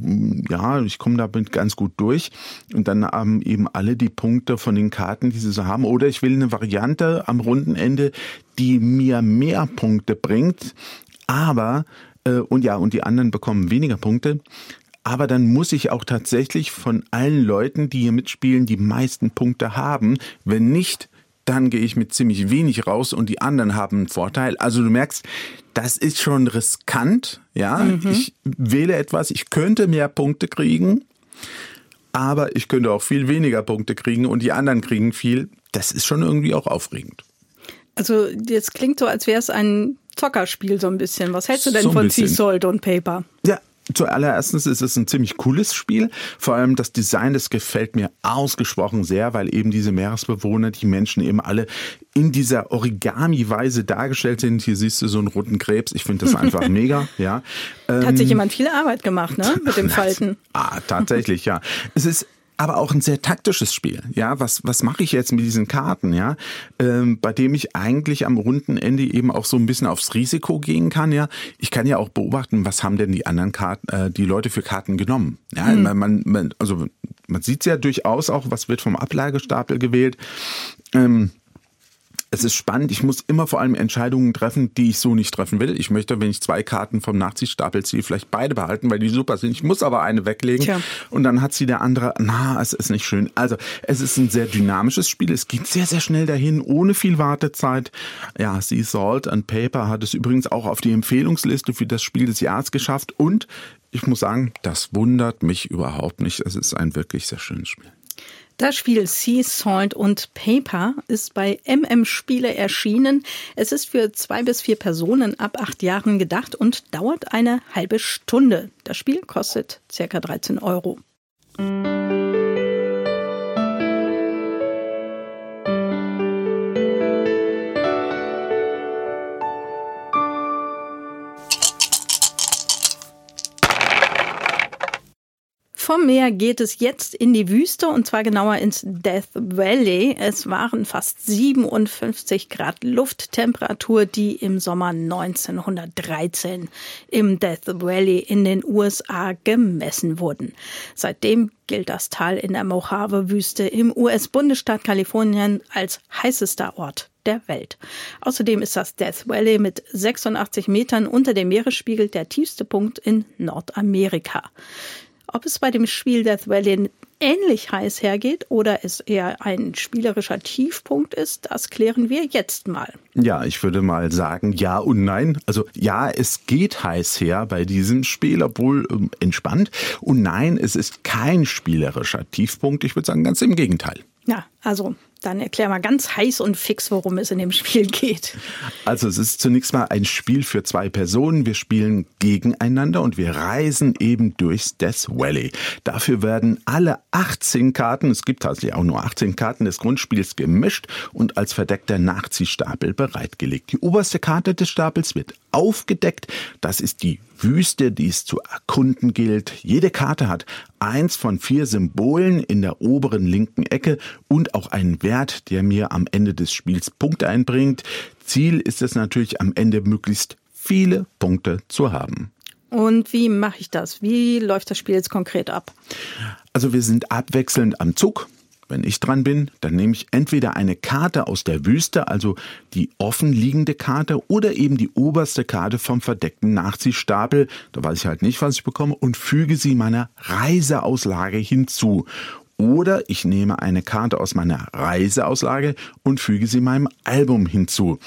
[SPEAKER 3] ja, ich komme damit ganz gut durch. Und dann haben eben alle die Punkte von den Karten, die sie so haben. Oder ich will eine Variante am Rundenende, die mir mehr Punkte bringt, aber äh, und ja, und die anderen bekommen weniger Punkte. Aber dann muss ich auch tatsächlich von allen Leuten, die hier mitspielen, die meisten Punkte haben. Wenn nicht, dann gehe ich mit ziemlich wenig raus und die anderen haben einen Vorteil. Also du merkst, das ist schon riskant. Ja, mhm. ich wähle etwas, ich könnte mehr Punkte kriegen aber ich könnte auch viel weniger Punkte kriegen und die anderen kriegen viel. Das ist schon irgendwie auch aufregend.
[SPEAKER 4] Also jetzt klingt so, als wäre es ein Zockerspiel so ein bisschen. Was hältst du denn so von Sea Salt und Paper?
[SPEAKER 3] Ja, Zuallererstens ist es ein ziemlich cooles Spiel. Vor allem das Design, das gefällt mir ausgesprochen sehr, weil eben diese Meeresbewohner, die Menschen eben alle in dieser Origami-Weise dargestellt sind. Hier siehst du so einen roten Krebs. Ich finde das einfach mega. Ja.
[SPEAKER 4] Da hat sich ähm, jemand viel Arbeit gemacht, ne? Mit dem Falten.
[SPEAKER 3] ah, tatsächlich, ja. Es ist aber auch ein sehr taktisches Spiel. Ja, was was mache ich jetzt mit diesen Karten? Ja, ähm, bei dem ich eigentlich am runden Ende eben auch so ein bisschen aufs Risiko gehen kann. Ja, ich kann ja auch beobachten, was haben denn die anderen Karten, äh, die Leute für Karten genommen. Ja, mhm. man, man, also man sieht ja durchaus auch, was wird vom Ablagestapel gewählt. Ähm, es ist spannend. Ich muss immer vor allem Entscheidungen treffen, die ich so nicht treffen will. Ich möchte, wenn ich zwei Karten vom Nachziehstapel ziehe, vielleicht beide behalten, weil die super sind. Ich muss aber eine weglegen. Tja. Und dann hat sie der andere, na, es ist nicht schön. Also, es ist ein sehr dynamisches Spiel. Es geht sehr, sehr schnell dahin, ohne viel Wartezeit. Ja, Sea Salt and Paper hat es übrigens auch auf die Empfehlungsliste für das Spiel des Jahres geschafft. Und ich muss sagen, das wundert mich überhaupt nicht. Es ist ein wirklich sehr schönes Spiel.
[SPEAKER 4] Das Spiel Sea Salt und Paper ist bei MM Spiele erschienen. Es ist für zwei bis vier Personen ab acht Jahren gedacht und dauert eine halbe Stunde. Das Spiel kostet circa 13 Euro. Vom Meer geht es jetzt in die Wüste und zwar genauer ins Death Valley. Es waren fast 57 Grad Lufttemperatur, die im Sommer 1913 im Death Valley in den USA gemessen wurden. Seitdem gilt das Tal in der Mojave-Wüste im US-Bundesstaat Kalifornien als heißester Ort der Welt. Außerdem ist das Death Valley mit 86 Metern unter dem Meeresspiegel der tiefste Punkt in Nordamerika. Ob es bei dem Spiel Death Valley ähnlich heiß hergeht oder es eher ein spielerischer Tiefpunkt ist, das klären wir jetzt mal.
[SPEAKER 3] Ja, ich würde mal sagen ja und nein. Also ja, es geht heiß her bei diesem Spiel, obwohl ähm, entspannt. Und nein, es ist kein spielerischer Tiefpunkt. Ich würde sagen, ganz im Gegenteil.
[SPEAKER 4] Ja, also dann erklär mal ganz heiß und fix, worum es in dem Spiel geht.
[SPEAKER 3] Also es ist zunächst mal ein Spiel für zwei Personen. Wir spielen gegeneinander und wir reisen eben durchs Death Valley. Dafür werden alle 18 Karten, es gibt tatsächlich auch nur 18 Karten des Grundspiels gemischt und als verdeckter Nachziehstapel bereitgelegt. Die oberste Karte des Stapels wird aufgedeckt. Das ist die Wüste, die es zu erkunden gilt. Jede Karte hat eins von vier Symbolen in der oberen linken Ecke und auch einen Wert, der mir am Ende des Spiels Punkte einbringt. Ziel ist es natürlich am Ende möglichst viele Punkte zu haben.
[SPEAKER 4] Und wie mache ich das? Wie läuft das Spiel jetzt konkret ab?
[SPEAKER 3] Also wir sind abwechselnd am Zug. Wenn ich dran bin, dann nehme ich entweder eine Karte aus der Wüste, also die offen liegende Karte, oder eben die oberste Karte vom verdeckten Nachziehstapel, da weiß ich halt nicht, was ich bekomme, und füge sie meiner Reiseauslage hinzu. Oder ich nehme eine Karte aus meiner Reiseauslage und füge sie meinem Album hinzu.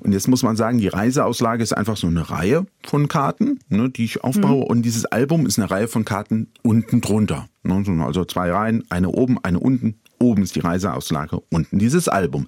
[SPEAKER 3] Und jetzt muss man sagen, die Reiseauslage ist einfach so eine Reihe von Karten, ne, die ich aufbaue. Mhm. Und dieses Album ist eine Reihe von Karten unten drunter. Ne, also zwei Reihen, eine oben, eine unten, Oben ist die Reiseauslage, unten dieses Album.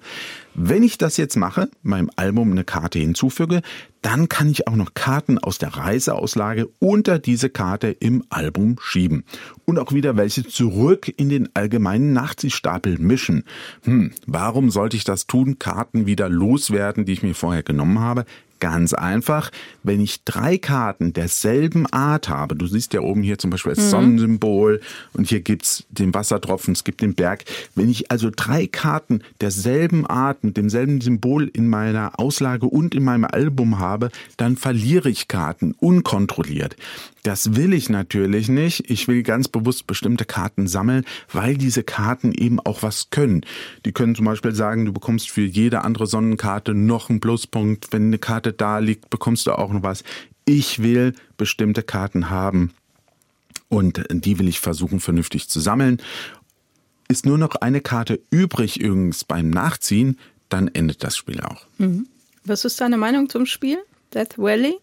[SPEAKER 3] Wenn ich das jetzt mache, meinem Album eine Karte hinzufüge, dann kann ich auch noch Karten aus der Reiseauslage unter diese Karte im Album schieben. Und auch wieder welche zurück in den allgemeinen Nachziehstapel mischen. Hm, warum sollte ich das tun? Karten wieder loswerden, die ich mir vorher genommen habe? Ganz einfach, wenn ich drei Karten derselben Art habe, du siehst ja oben hier zum Beispiel das mhm. Sonnensymbol und hier gibt's den Wassertropfen, es gibt den Berg. Wenn ich also drei Karten derselben Art mit demselben Symbol in meiner Auslage und in meinem Album habe, dann verliere ich Karten unkontrolliert. Das will ich natürlich nicht. Ich will ganz bewusst bestimmte Karten sammeln, weil diese Karten eben auch was können. Die können zum Beispiel sagen, du bekommst für jede andere Sonnenkarte noch einen Pluspunkt. Wenn eine Karte da liegt, bekommst du auch noch was. Ich will bestimmte Karten haben und die will ich versuchen vernünftig zu sammeln. Ist nur noch eine Karte übrig übrigens beim Nachziehen, dann endet das Spiel auch.
[SPEAKER 4] Mhm. Was ist deine Meinung zum Spiel? Death Valley?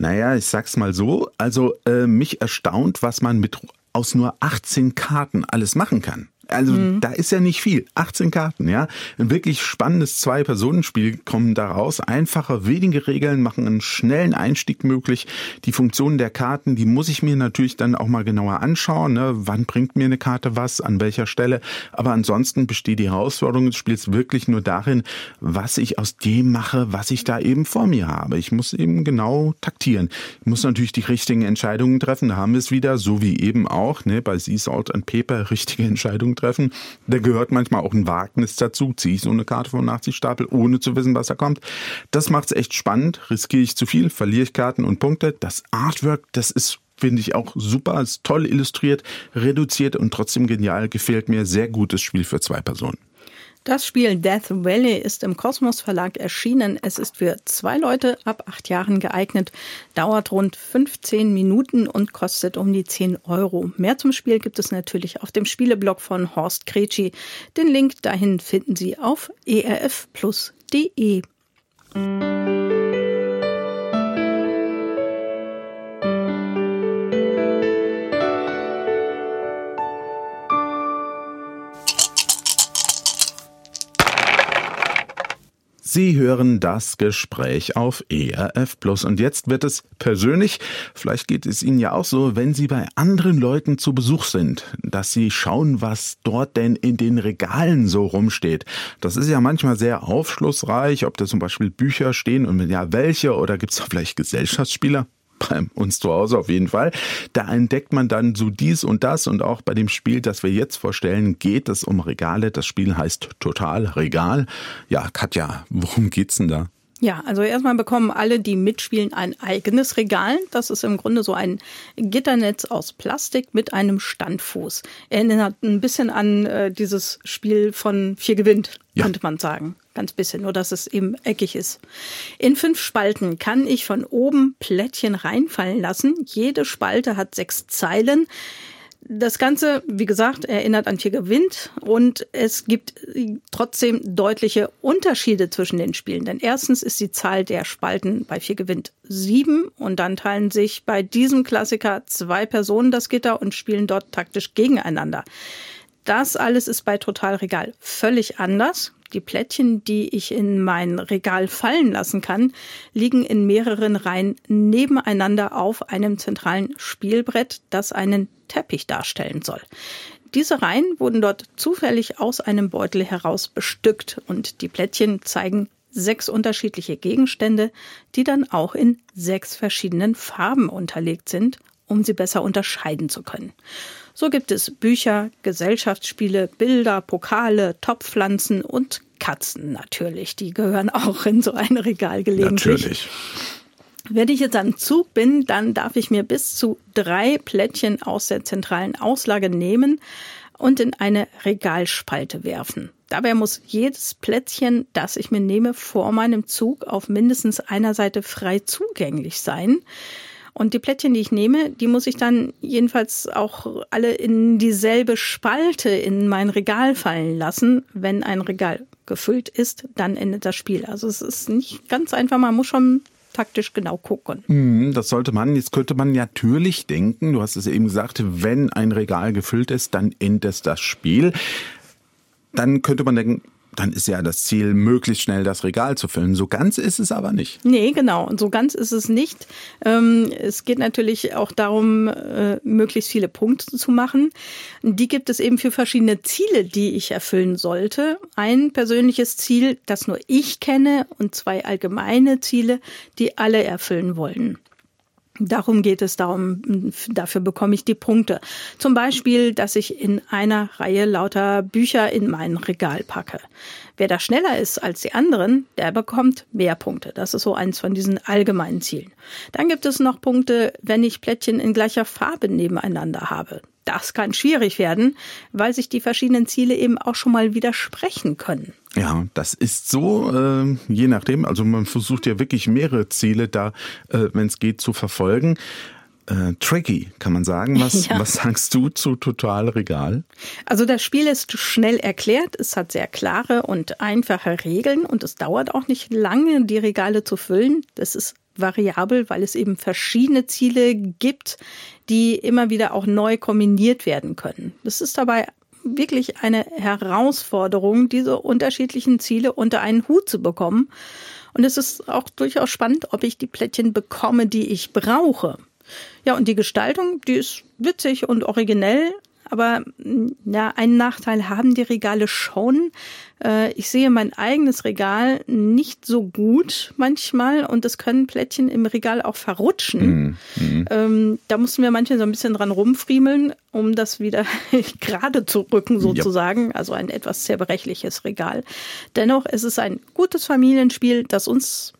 [SPEAKER 3] Naja, ich sag's mal so. Also äh, mich erstaunt, was man mit aus nur 18 Karten alles machen kann. Also mhm. da ist ja nicht viel. 18 Karten, ja. Ein wirklich spannendes Zwei-Personen-Spiel kommen daraus. Einfache, wenige Regeln machen einen schnellen Einstieg möglich. Die Funktionen der Karten, die muss ich mir natürlich dann auch mal genauer anschauen. Ne? Wann bringt mir eine Karte was, an welcher Stelle. Aber ansonsten besteht die Herausforderung des Spiels wirklich nur darin, was ich aus dem mache, was ich da eben vor mir habe. Ich muss eben genau taktieren. Ich muss natürlich die richtigen Entscheidungen treffen. Da haben wir es wieder, so wie eben auch ne, bei Sea Salt and Paper, richtige Entscheidungen treffen. Da gehört manchmal auch ein Wagnis dazu. Ziehe ich so eine Karte vom Nachziehstapel, ohne zu wissen, was da kommt. Das macht es echt spannend. Riskiere ich zu viel, verliere ich Karten und Punkte. Das Artwork, das ist finde ich auch super, ist toll illustriert, reduziert und trotzdem genial. Gefällt mir sehr gutes Spiel für zwei Personen.
[SPEAKER 4] Das Spiel Death Valley ist im Kosmos Verlag erschienen. Es ist für zwei Leute ab acht Jahren geeignet, dauert rund 15 Minuten und kostet um die 10 Euro. Mehr zum Spiel gibt es natürlich auf dem Spieleblog von Horst Kretschi. Den Link dahin finden Sie auf erfplus.de.
[SPEAKER 3] Sie hören das Gespräch auf ERF Plus. Und jetzt wird es persönlich. Vielleicht geht es Ihnen ja auch so, wenn Sie bei anderen Leuten zu Besuch sind, dass Sie schauen, was dort denn in den Regalen so rumsteht. Das ist ja manchmal sehr aufschlussreich, ob da zum Beispiel Bücher stehen und ja, welche oder gibt es da vielleicht Gesellschaftsspieler? Bei uns zu Hause auf jeden Fall. Da entdeckt man dann so dies und das und auch bei dem Spiel, das wir jetzt vorstellen, geht es um Regale. Das Spiel heißt Total Regal. Ja, Katja, worum geht's denn da?
[SPEAKER 4] Ja, also erstmal bekommen alle, die mitspielen, ein eigenes Regal. Das ist im Grunde so ein Gitternetz aus Plastik mit einem Standfuß. Erinnert ein bisschen an äh, dieses Spiel von Vier gewinnt, ja. könnte man sagen. Ganz bisschen, nur dass es eben eckig ist. In fünf Spalten kann ich von oben Plättchen reinfallen lassen. Jede Spalte hat sechs Zeilen. Das Ganze, wie gesagt, erinnert an Tiger Wind und es gibt trotzdem deutliche Unterschiede zwischen den Spielen. Denn erstens ist die Zahl der Spalten bei Vier gewinnt sieben und dann teilen sich bei diesem Klassiker zwei Personen das Gitter und spielen dort taktisch gegeneinander. Das alles ist bei Total Regal völlig anders. Die Plättchen, die ich in mein Regal fallen lassen kann, liegen in mehreren Reihen nebeneinander auf einem zentralen Spielbrett, das einen Teppich darstellen soll. Diese Reihen wurden dort zufällig aus einem Beutel heraus bestückt und die Plättchen zeigen sechs unterschiedliche Gegenstände, die dann auch in sechs verschiedenen Farben unterlegt sind, um sie besser unterscheiden zu können. So gibt es Bücher, Gesellschaftsspiele, Bilder, Pokale, Topfpflanzen und Katzen natürlich. Die gehören auch in so ein Regal gelegentlich.
[SPEAKER 3] Natürlich.
[SPEAKER 4] Wenn ich jetzt am Zug bin, dann darf ich mir bis zu drei Plättchen aus der zentralen Auslage nehmen und in eine Regalspalte werfen. Dabei muss jedes Plättchen, das ich mir nehme, vor meinem Zug auf mindestens einer Seite frei zugänglich sein. Und die Plättchen, die ich nehme, die muss ich dann jedenfalls auch alle in dieselbe Spalte in mein Regal fallen lassen. Wenn ein Regal gefüllt ist, dann endet das Spiel. Also es ist nicht ganz einfach, man muss schon taktisch genau gucken.
[SPEAKER 3] Mhm, das sollte man. Jetzt könnte man natürlich denken, du hast es eben gesagt, wenn ein Regal gefüllt ist, dann endet das Spiel. dann könnte man denken, dann ist ja das Ziel, möglichst schnell das Regal zu füllen. So ganz ist es aber nicht.
[SPEAKER 4] Nee, genau. Und so ganz ist es nicht. Ähm, es geht natürlich auch darum, äh, möglichst viele Punkte zu machen. Die gibt es eben für verschiedene Ziele, die ich erfüllen sollte. Ein persönliches Ziel, das nur ich kenne und zwei allgemeine Ziele, die alle erfüllen wollen. Darum geht es darum, dafür bekomme ich die Punkte. Zum Beispiel, dass ich in einer Reihe lauter Bücher in mein Regal packe. Wer da schneller ist als die anderen, der bekommt mehr Punkte. Das ist so eins von diesen allgemeinen Zielen. Dann gibt es noch Punkte, wenn ich Plättchen in gleicher Farbe nebeneinander habe. Das kann schwierig werden, weil sich die verschiedenen Ziele eben auch schon mal widersprechen können.
[SPEAKER 3] Ja, das ist so, äh, je nachdem. Also man versucht ja wirklich mehrere Ziele da, äh, wenn es geht, zu verfolgen. Äh, tricky, kann man sagen. Was, ja. was sagst du zu Total Regal?
[SPEAKER 4] Also das Spiel ist schnell erklärt. Es hat sehr klare und einfache Regeln und es dauert auch nicht lange, die Regale zu füllen. Das ist variabel, weil es eben verschiedene Ziele gibt, die immer wieder auch neu kombiniert werden können. Das ist dabei wirklich eine Herausforderung, diese unterschiedlichen Ziele unter einen Hut zu bekommen. Und es ist auch durchaus spannend, ob ich die Plättchen bekomme, die ich brauche. Ja, und die Gestaltung, die ist witzig und originell, aber ja, einen Nachteil haben die Regale schon. Äh, ich sehe mein eigenes Regal nicht so gut manchmal und es können Plättchen im Regal auch verrutschen. Mhm. Ähm, da mussten wir manchmal so ein bisschen dran rumfriemeln, um das wieder gerade zu rücken sozusagen. Ja. Also ein etwas zerbrechliches Regal. Dennoch ist es ein gutes Familienspiel, das uns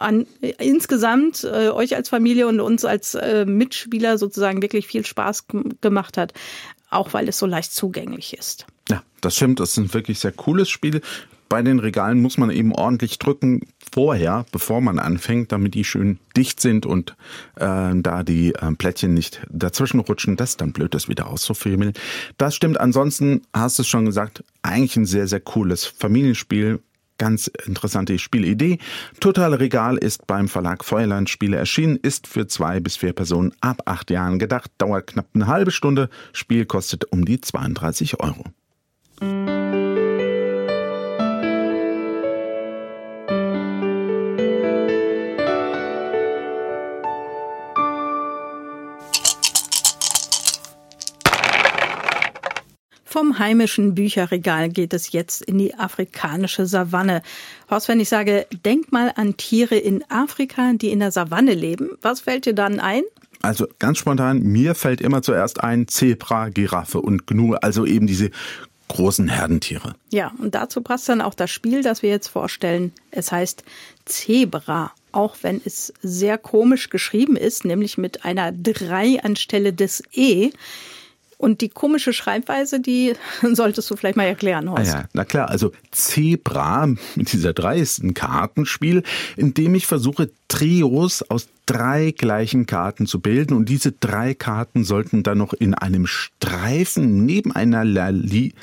[SPEAKER 4] an insgesamt äh, euch als Familie und uns als äh, Mitspieler sozusagen wirklich viel Spaß gemacht hat, auch weil es so leicht zugänglich ist.
[SPEAKER 3] Ja, das stimmt. Das ist ein wirklich sehr cooles Spiel. Bei den Regalen muss man eben ordentlich drücken vorher, bevor man anfängt, damit die schön dicht sind und äh, da die äh, Plättchen nicht dazwischen rutschen. Das ist dann blöd, das wieder auszufilmen. Das stimmt. Ansonsten hast du es schon gesagt, eigentlich ein sehr, sehr cooles Familienspiel Ganz interessante Spielidee. Totale Regal ist beim Verlag Feuerland Spiele erschienen, ist für zwei bis vier Personen ab acht Jahren gedacht, dauert knapp eine halbe Stunde, Spiel kostet um die 32 Euro.
[SPEAKER 4] Vom heimischen Bücherregal geht es jetzt in die afrikanische Savanne. Horst, wenn ich sage, denk mal an Tiere in Afrika, die in der Savanne leben, was fällt dir dann ein?
[SPEAKER 3] Also ganz spontan, mir fällt immer zuerst ein Zebra, Giraffe und Gnu, also eben diese großen Herdentiere.
[SPEAKER 4] Ja, und dazu passt dann auch das Spiel, das wir jetzt vorstellen. Es heißt Zebra, auch wenn es sehr komisch geschrieben ist, nämlich mit einer 3 anstelle des E. Und die komische Schreibweise, die solltest du vielleicht mal erklären, Horst.
[SPEAKER 3] Ah ja, na klar, also Zebra mit dieser drei ist ein Kartenspiel, in dem ich versuche, Trios aus drei gleichen Karten zu bilden. Und diese drei Karten sollten dann noch in einem Streifen nebeneinander liegen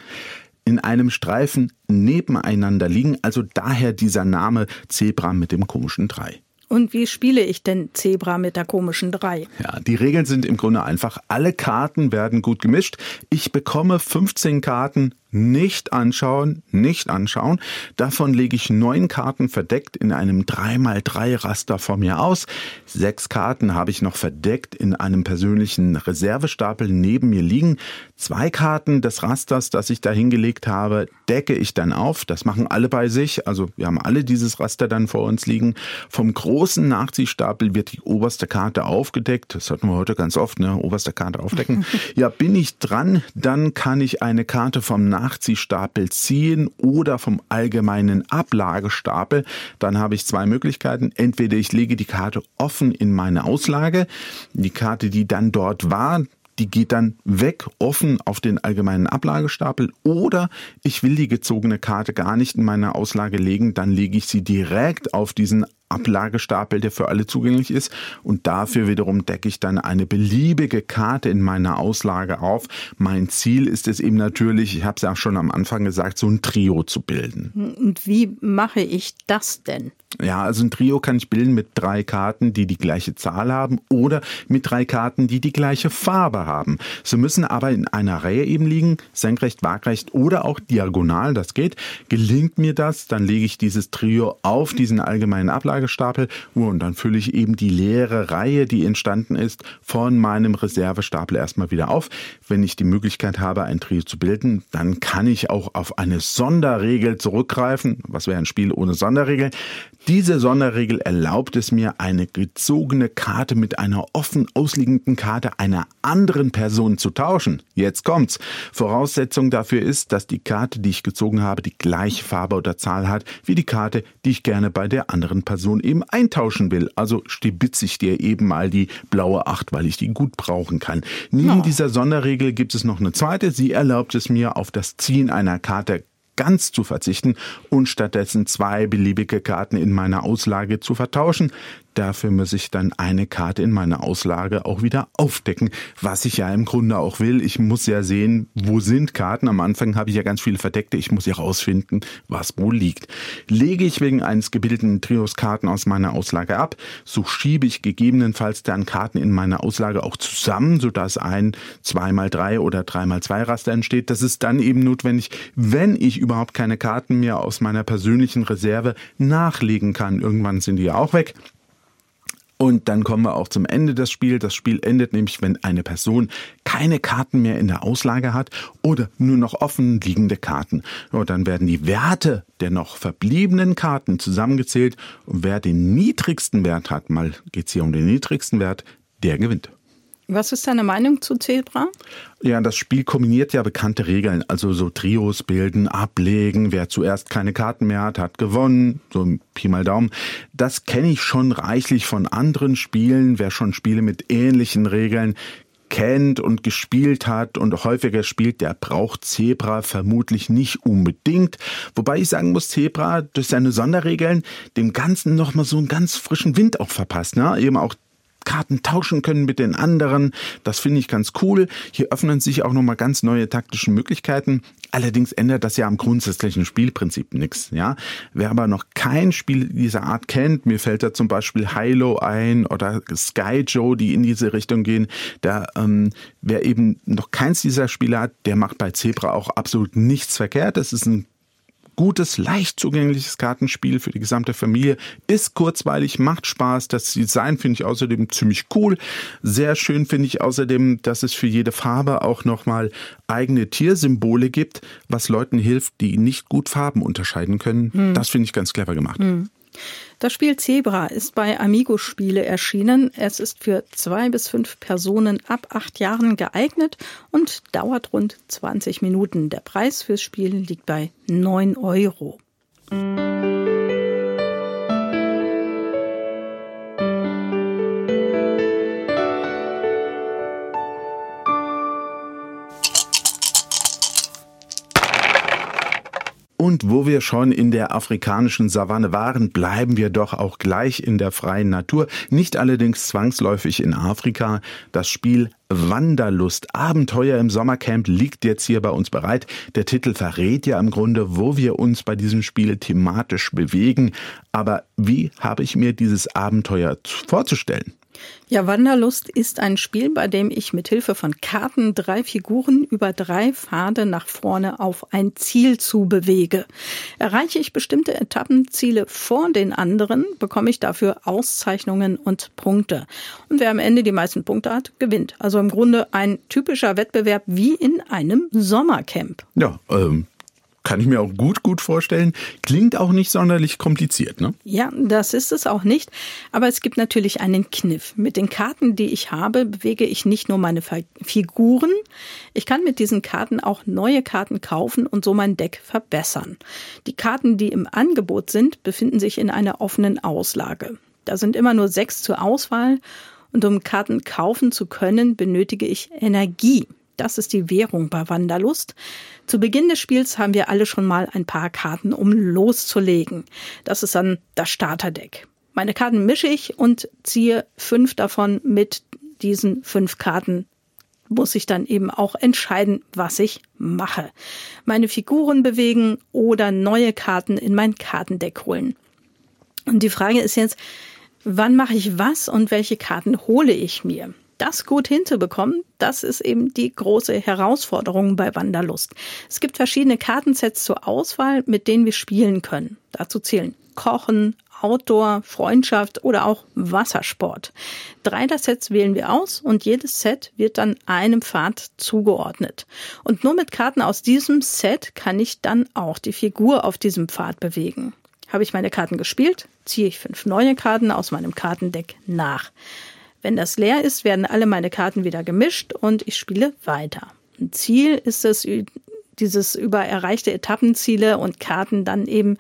[SPEAKER 3] in einem Streifen nebeneinander liegen, also daher dieser Name Zebra mit dem komischen Drei.
[SPEAKER 4] Und wie spiele ich denn Zebra mit der komischen 3?
[SPEAKER 3] Ja, die Regeln sind im Grunde einfach. Alle Karten werden gut gemischt. Ich bekomme 15 Karten nicht anschauen, nicht anschauen. Davon lege ich neun Karten verdeckt in einem 3x3 Raster vor mir aus. Sechs Karten habe ich noch verdeckt in einem persönlichen Reservestapel neben mir liegen. Zwei Karten des Rasters, das ich da hingelegt habe, decke ich dann auf. Das machen alle bei sich. Also wir haben alle dieses Raster dann vor uns liegen. Vom großen Nachziehstapel wird die oberste Karte aufgedeckt. Das hatten wir heute ganz oft, ne? Oberste Karte aufdecken. ja, bin ich dran, dann kann ich eine Karte vom Nach Nachziehstapel ziehen oder vom allgemeinen Ablagestapel. Dann habe ich zwei Möglichkeiten. Entweder ich lege die Karte offen in meine Auslage. Die Karte, die dann dort war, die geht dann weg, offen auf den allgemeinen Ablagestapel oder ich will die gezogene Karte gar nicht in meine Auslage legen, dann lege ich sie direkt auf diesen Ablagestapel, der für alle zugänglich ist. Und dafür wiederum decke ich dann eine beliebige Karte in meiner Auslage auf. Mein Ziel ist es eben natürlich, ich habe es ja auch schon am Anfang gesagt, so ein Trio zu bilden.
[SPEAKER 4] Und wie mache ich das denn?
[SPEAKER 3] Ja, also ein Trio kann ich bilden mit drei Karten, die die gleiche Zahl haben oder mit drei Karten, die die gleiche Farbe haben. Sie müssen aber in einer Reihe eben liegen, senkrecht, waagrecht oder auch diagonal, das geht. Gelingt mir das, dann lege ich dieses Trio auf diesen allgemeinen Ablagestapel und dann fülle ich eben die leere Reihe, die entstanden ist, von meinem Reservestapel erstmal wieder auf. Wenn ich die Möglichkeit habe, ein Trio zu bilden, dann kann ich auch auf eine Sonderregel zurückgreifen. Was wäre ein Spiel ohne Sonderregel? Diese Sonderregel erlaubt es mir, eine gezogene Karte mit einer offen ausliegenden Karte einer anderen Person zu tauschen. Jetzt kommt's. Voraussetzung dafür ist, dass die Karte, die ich gezogen habe, die gleiche Farbe oder Zahl hat wie die Karte, die ich gerne bei der anderen Person eben eintauschen will. Also stibitze ich dir eben mal die blaue Acht, weil ich die gut brauchen kann. Neben
[SPEAKER 4] Ja.
[SPEAKER 3] dieser Sonderregel gibt es noch eine zweite. Sie erlaubt es mir, auf das Ziehen einer Karte ganz zu verzichten und stattdessen zwei beliebige Karten in meiner Auslage zu vertauschen. Dafür muss ich dann eine Karte in meiner Auslage auch wieder aufdecken, was ich ja im Grunde auch will. Ich muss ja sehen, wo sind Karten. Am Anfang habe ich ja ganz viele verdeckte. Ich muss ja rausfinden, was wo liegt. Lege ich wegen eines gebildeten Trios Karten aus meiner Auslage ab, so schiebe ich gegebenenfalls dann Karten in meiner Auslage auch zusammen, sodass ein 2x3 oder 3x2 Raster entsteht. Das ist dann eben notwendig, wenn ich überhaupt keine Karten mehr aus meiner persönlichen Reserve nachlegen kann. Irgendwann sind die ja auch weg. Und dann kommen wir auch zum Ende des Spiels. Das Spiel endet nämlich, wenn eine Person keine Karten mehr in der Auslage hat oder nur noch offen liegende Karten. Und dann werden die Werte der noch verbliebenen Karten zusammengezählt und wer den niedrigsten Wert hat, mal geht's hier um den niedrigsten Wert, der gewinnt.
[SPEAKER 4] Was ist deine Meinung zu Zebra?
[SPEAKER 3] Ja, das Spiel kombiniert ja bekannte Regeln, also so Trios bilden, ablegen, wer zuerst keine Karten mehr hat, hat gewonnen, so Pi mal Daumen. Das kenne ich schon reichlich von anderen Spielen, wer schon Spiele mit ähnlichen Regeln kennt und gespielt hat und häufiger spielt, der braucht Zebra vermutlich nicht unbedingt. Wobei ich sagen muss, Zebra durch seine Sonderregeln dem Ganzen nochmal so einen ganz frischen Wind auch verpasst. Ne? Eben auch Karten tauschen können mit den anderen. Das finde ich ganz cool. Hier öffnen sich auch nochmal ganz neue taktische Möglichkeiten. Allerdings ändert das ja am grundsätzlichen Spielprinzip nichts. Ja? Wer aber noch kein Spiel dieser Art kennt, mir fällt da zum Beispiel Hilo ein oder Sky Joe, die in diese Richtung gehen, da ähm, wer eben noch keins dieser Spiele hat, der macht bei Zebra auch absolut nichts verkehrt. Das ist ein gutes, leicht zugängliches Kartenspiel für die gesamte Familie. Ist kurzweilig, macht Spaß. Das Design finde ich außerdem ziemlich cool. Sehr schön finde ich außerdem, dass es für jede Farbe auch nochmal eigene Tiersymbole gibt, was Leuten hilft, die nicht gut Farben unterscheiden können. Das finde ich ganz clever gemacht.
[SPEAKER 4] Das Spiel Zebra ist bei Amigo Spiele erschienen. Es ist für zwei bis fünf Personen ab acht Jahren geeignet und dauert rund 20 Minuten. Der Preis fürs Spiel liegt bei 9 Euro.
[SPEAKER 3] Und wo wir schon in der afrikanischen Savanne waren, bleiben wir doch auch gleich in der freien Natur, nicht allerdings zwangsläufig in Afrika. Das Spiel Wanderlust, Abenteuer im Sommercamp liegt jetzt hier bei uns bereit. Der Titel verrät ja im Grunde, wo wir uns bei diesem Spiel thematisch bewegen. Aber wie habe ich mir dieses Abenteuer vorzustellen?
[SPEAKER 4] Ja, Wanderlust ist ein Spiel, bei dem ich mit Hilfe von Karten drei Figuren über drei Pfade nach vorne auf ein Ziel zu bewege. Erreiche ich bestimmte Etappenziele vor den anderen, bekomme ich dafür Auszeichnungen und Punkte. Und wer am Ende die meisten Punkte hat, gewinnt. Also im Grunde ein typischer Wettbewerb wie in einem Sommercamp.
[SPEAKER 3] Ja, ähm, kann ich mir auch gut, gut vorstellen. Klingt auch nicht sonderlich kompliziert, ne?
[SPEAKER 4] Ja, das ist es auch nicht. Aber es gibt natürlich einen Kniff. Mit den Karten, die ich habe, bewege ich nicht nur meine Figuren. Ich kann mit diesen Karten auch neue Karten kaufen und so mein Deck verbessern. Die Karten, die im Angebot sind, befinden sich in einer offenen Auslage. Da sind immer nur sechs zur Auswahl. Und um Karten kaufen zu können, benötige ich Energie. Das ist die Währung bei Wanderlust. Zu Beginn des Spiels haben wir alle schon mal ein paar Karten, um loszulegen. Das ist dann das Starterdeck. Meine Karten mische ich und ziehe fünf davon mit diesen fünf Karten muss ich dann eben auch entscheiden, was ich mache. Meine Figuren bewegen oder neue Karten in mein Kartendeck holen. Und die Frage ist jetzt, wann mache ich was und welche Karten hole ich mir? Das gut hinzubekommen, das ist eben die große Herausforderung bei Wanderlust. Es gibt verschiedene Kartensets zur Auswahl, mit denen wir spielen können. Dazu zählen Kochen, Outdoor, Freundschaft oder auch Wassersport. Drei der Sets wählen wir aus und jedes Set wird dann einem Pfad zugeordnet. Und nur mit Karten aus diesem Set kann ich dann auch die Figur auf diesem Pfad bewegen. Habe ich meine Karten gespielt, ziehe ich fünf neue Karten aus meinem Kartendeck nach. Wenn das leer ist, werden alle meine Karten wieder gemischt und ich spiele weiter. Ein Ziel ist es, dieses über erreichte Etappenziele und Karten dann eben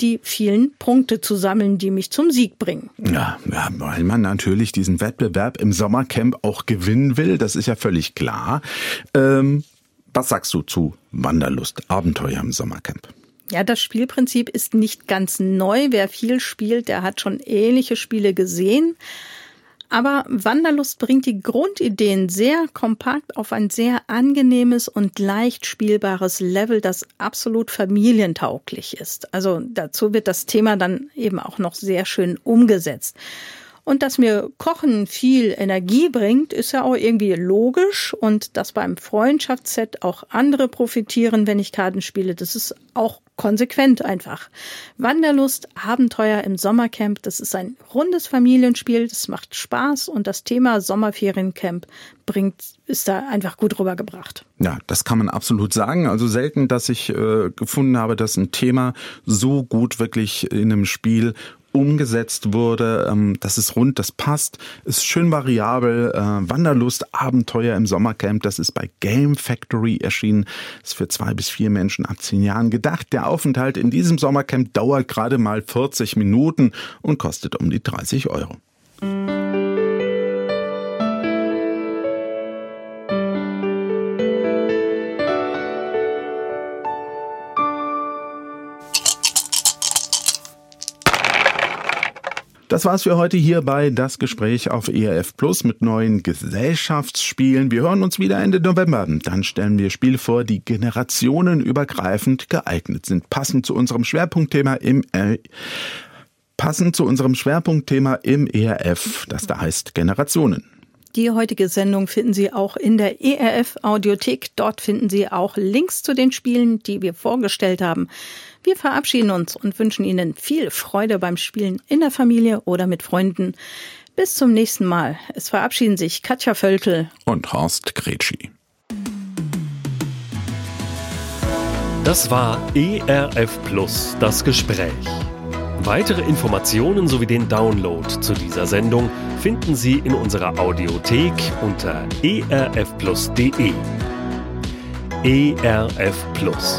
[SPEAKER 4] die vielen Punkte zu sammeln, die mich zum Sieg bringen.
[SPEAKER 3] Ja, ja, weil man natürlich diesen Wettbewerb im Sommercamp auch gewinnen will, das ist ja völlig klar. Ähm, was sagst du zu Wanderlust, Abenteuer im Sommercamp?
[SPEAKER 4] Ja, das Spielprinzip ist nicht ganz neu. Wer viel spielt, der hat schon ähnliche Spiele gesehen. Aber Wanderlust bringt die Grundideen sehr kompakt auf ein sehr angenehmes und leicht spielbares Level, das absolut familientauglich ist. Also dazu wird das Thema dann eben auch noch sehr schön umgesetzt. Und dass mir Kochen viel Energie bringt, ist ja auch irgendwie logisch. Und dass beim Freundschaftsset auch andere profitieren, wenn ich Karten spiele, das ist auch konsequent einfach. Wanderlust, Abenteuer im Sommercamp, das ist ein rundes Familienspiel, das macht Spaß und das Thema Sommerferiencamp bringt, ist da einfach gut rübergebracht.
[SPEAKER 3] Ja, das kann man absolut sagen. Also selten, dass ich äh, gefunden habe, dass ein Thema so gut wirklich in einem Spiel umgesetzt wurde. Ähm, das ist rund, das passt, ist schön variabel. Äh, Wanderlust, Abenteuer im Sommercamp, das ist bei Game Factory erschienen. Ist für zwei bis vier Menschen ab zehn Jahren gedacht. Der Aufenthalt in diesem Sommercamp dauert gerade mal 40 Minuten und kostet um die 30 Euro. Das war's für heute hier bei Das Gespräch auf ERF Plus mit neuen Gesellschaftsspielen. Wir hören uns wieder Ende November. Dann stellen wir Spiele vor, die generationenübergreifend geeignet sind. Passend zu unserem Schwerpunktthema im äh, Passend zu unserem Schwerpunktthema im ERF, das da heißt Generationen.
[SPEAKER 4] Die heutige Sendung finden Sie auch in der ERF Audiothek. Dort finden Sie auch Links zu den Spielen, die wir vorgestellt haben. Wir verabschieden uns und wünschen Ihnen viel Freude beim Spielen in der Familie oder mit Freunden. Bis zum nächsten Mal. Es verabschieden sich Katja Völkel
[SPEAKER 3] und Horst Gretschi.
[SPEAKER 1] Das war ERF Plus, das Gespräch. Weitere Informationen sowie den Download zu dieser Sendung finden Sie in unserer Audiothek unter erfplus.de. ERF Plus.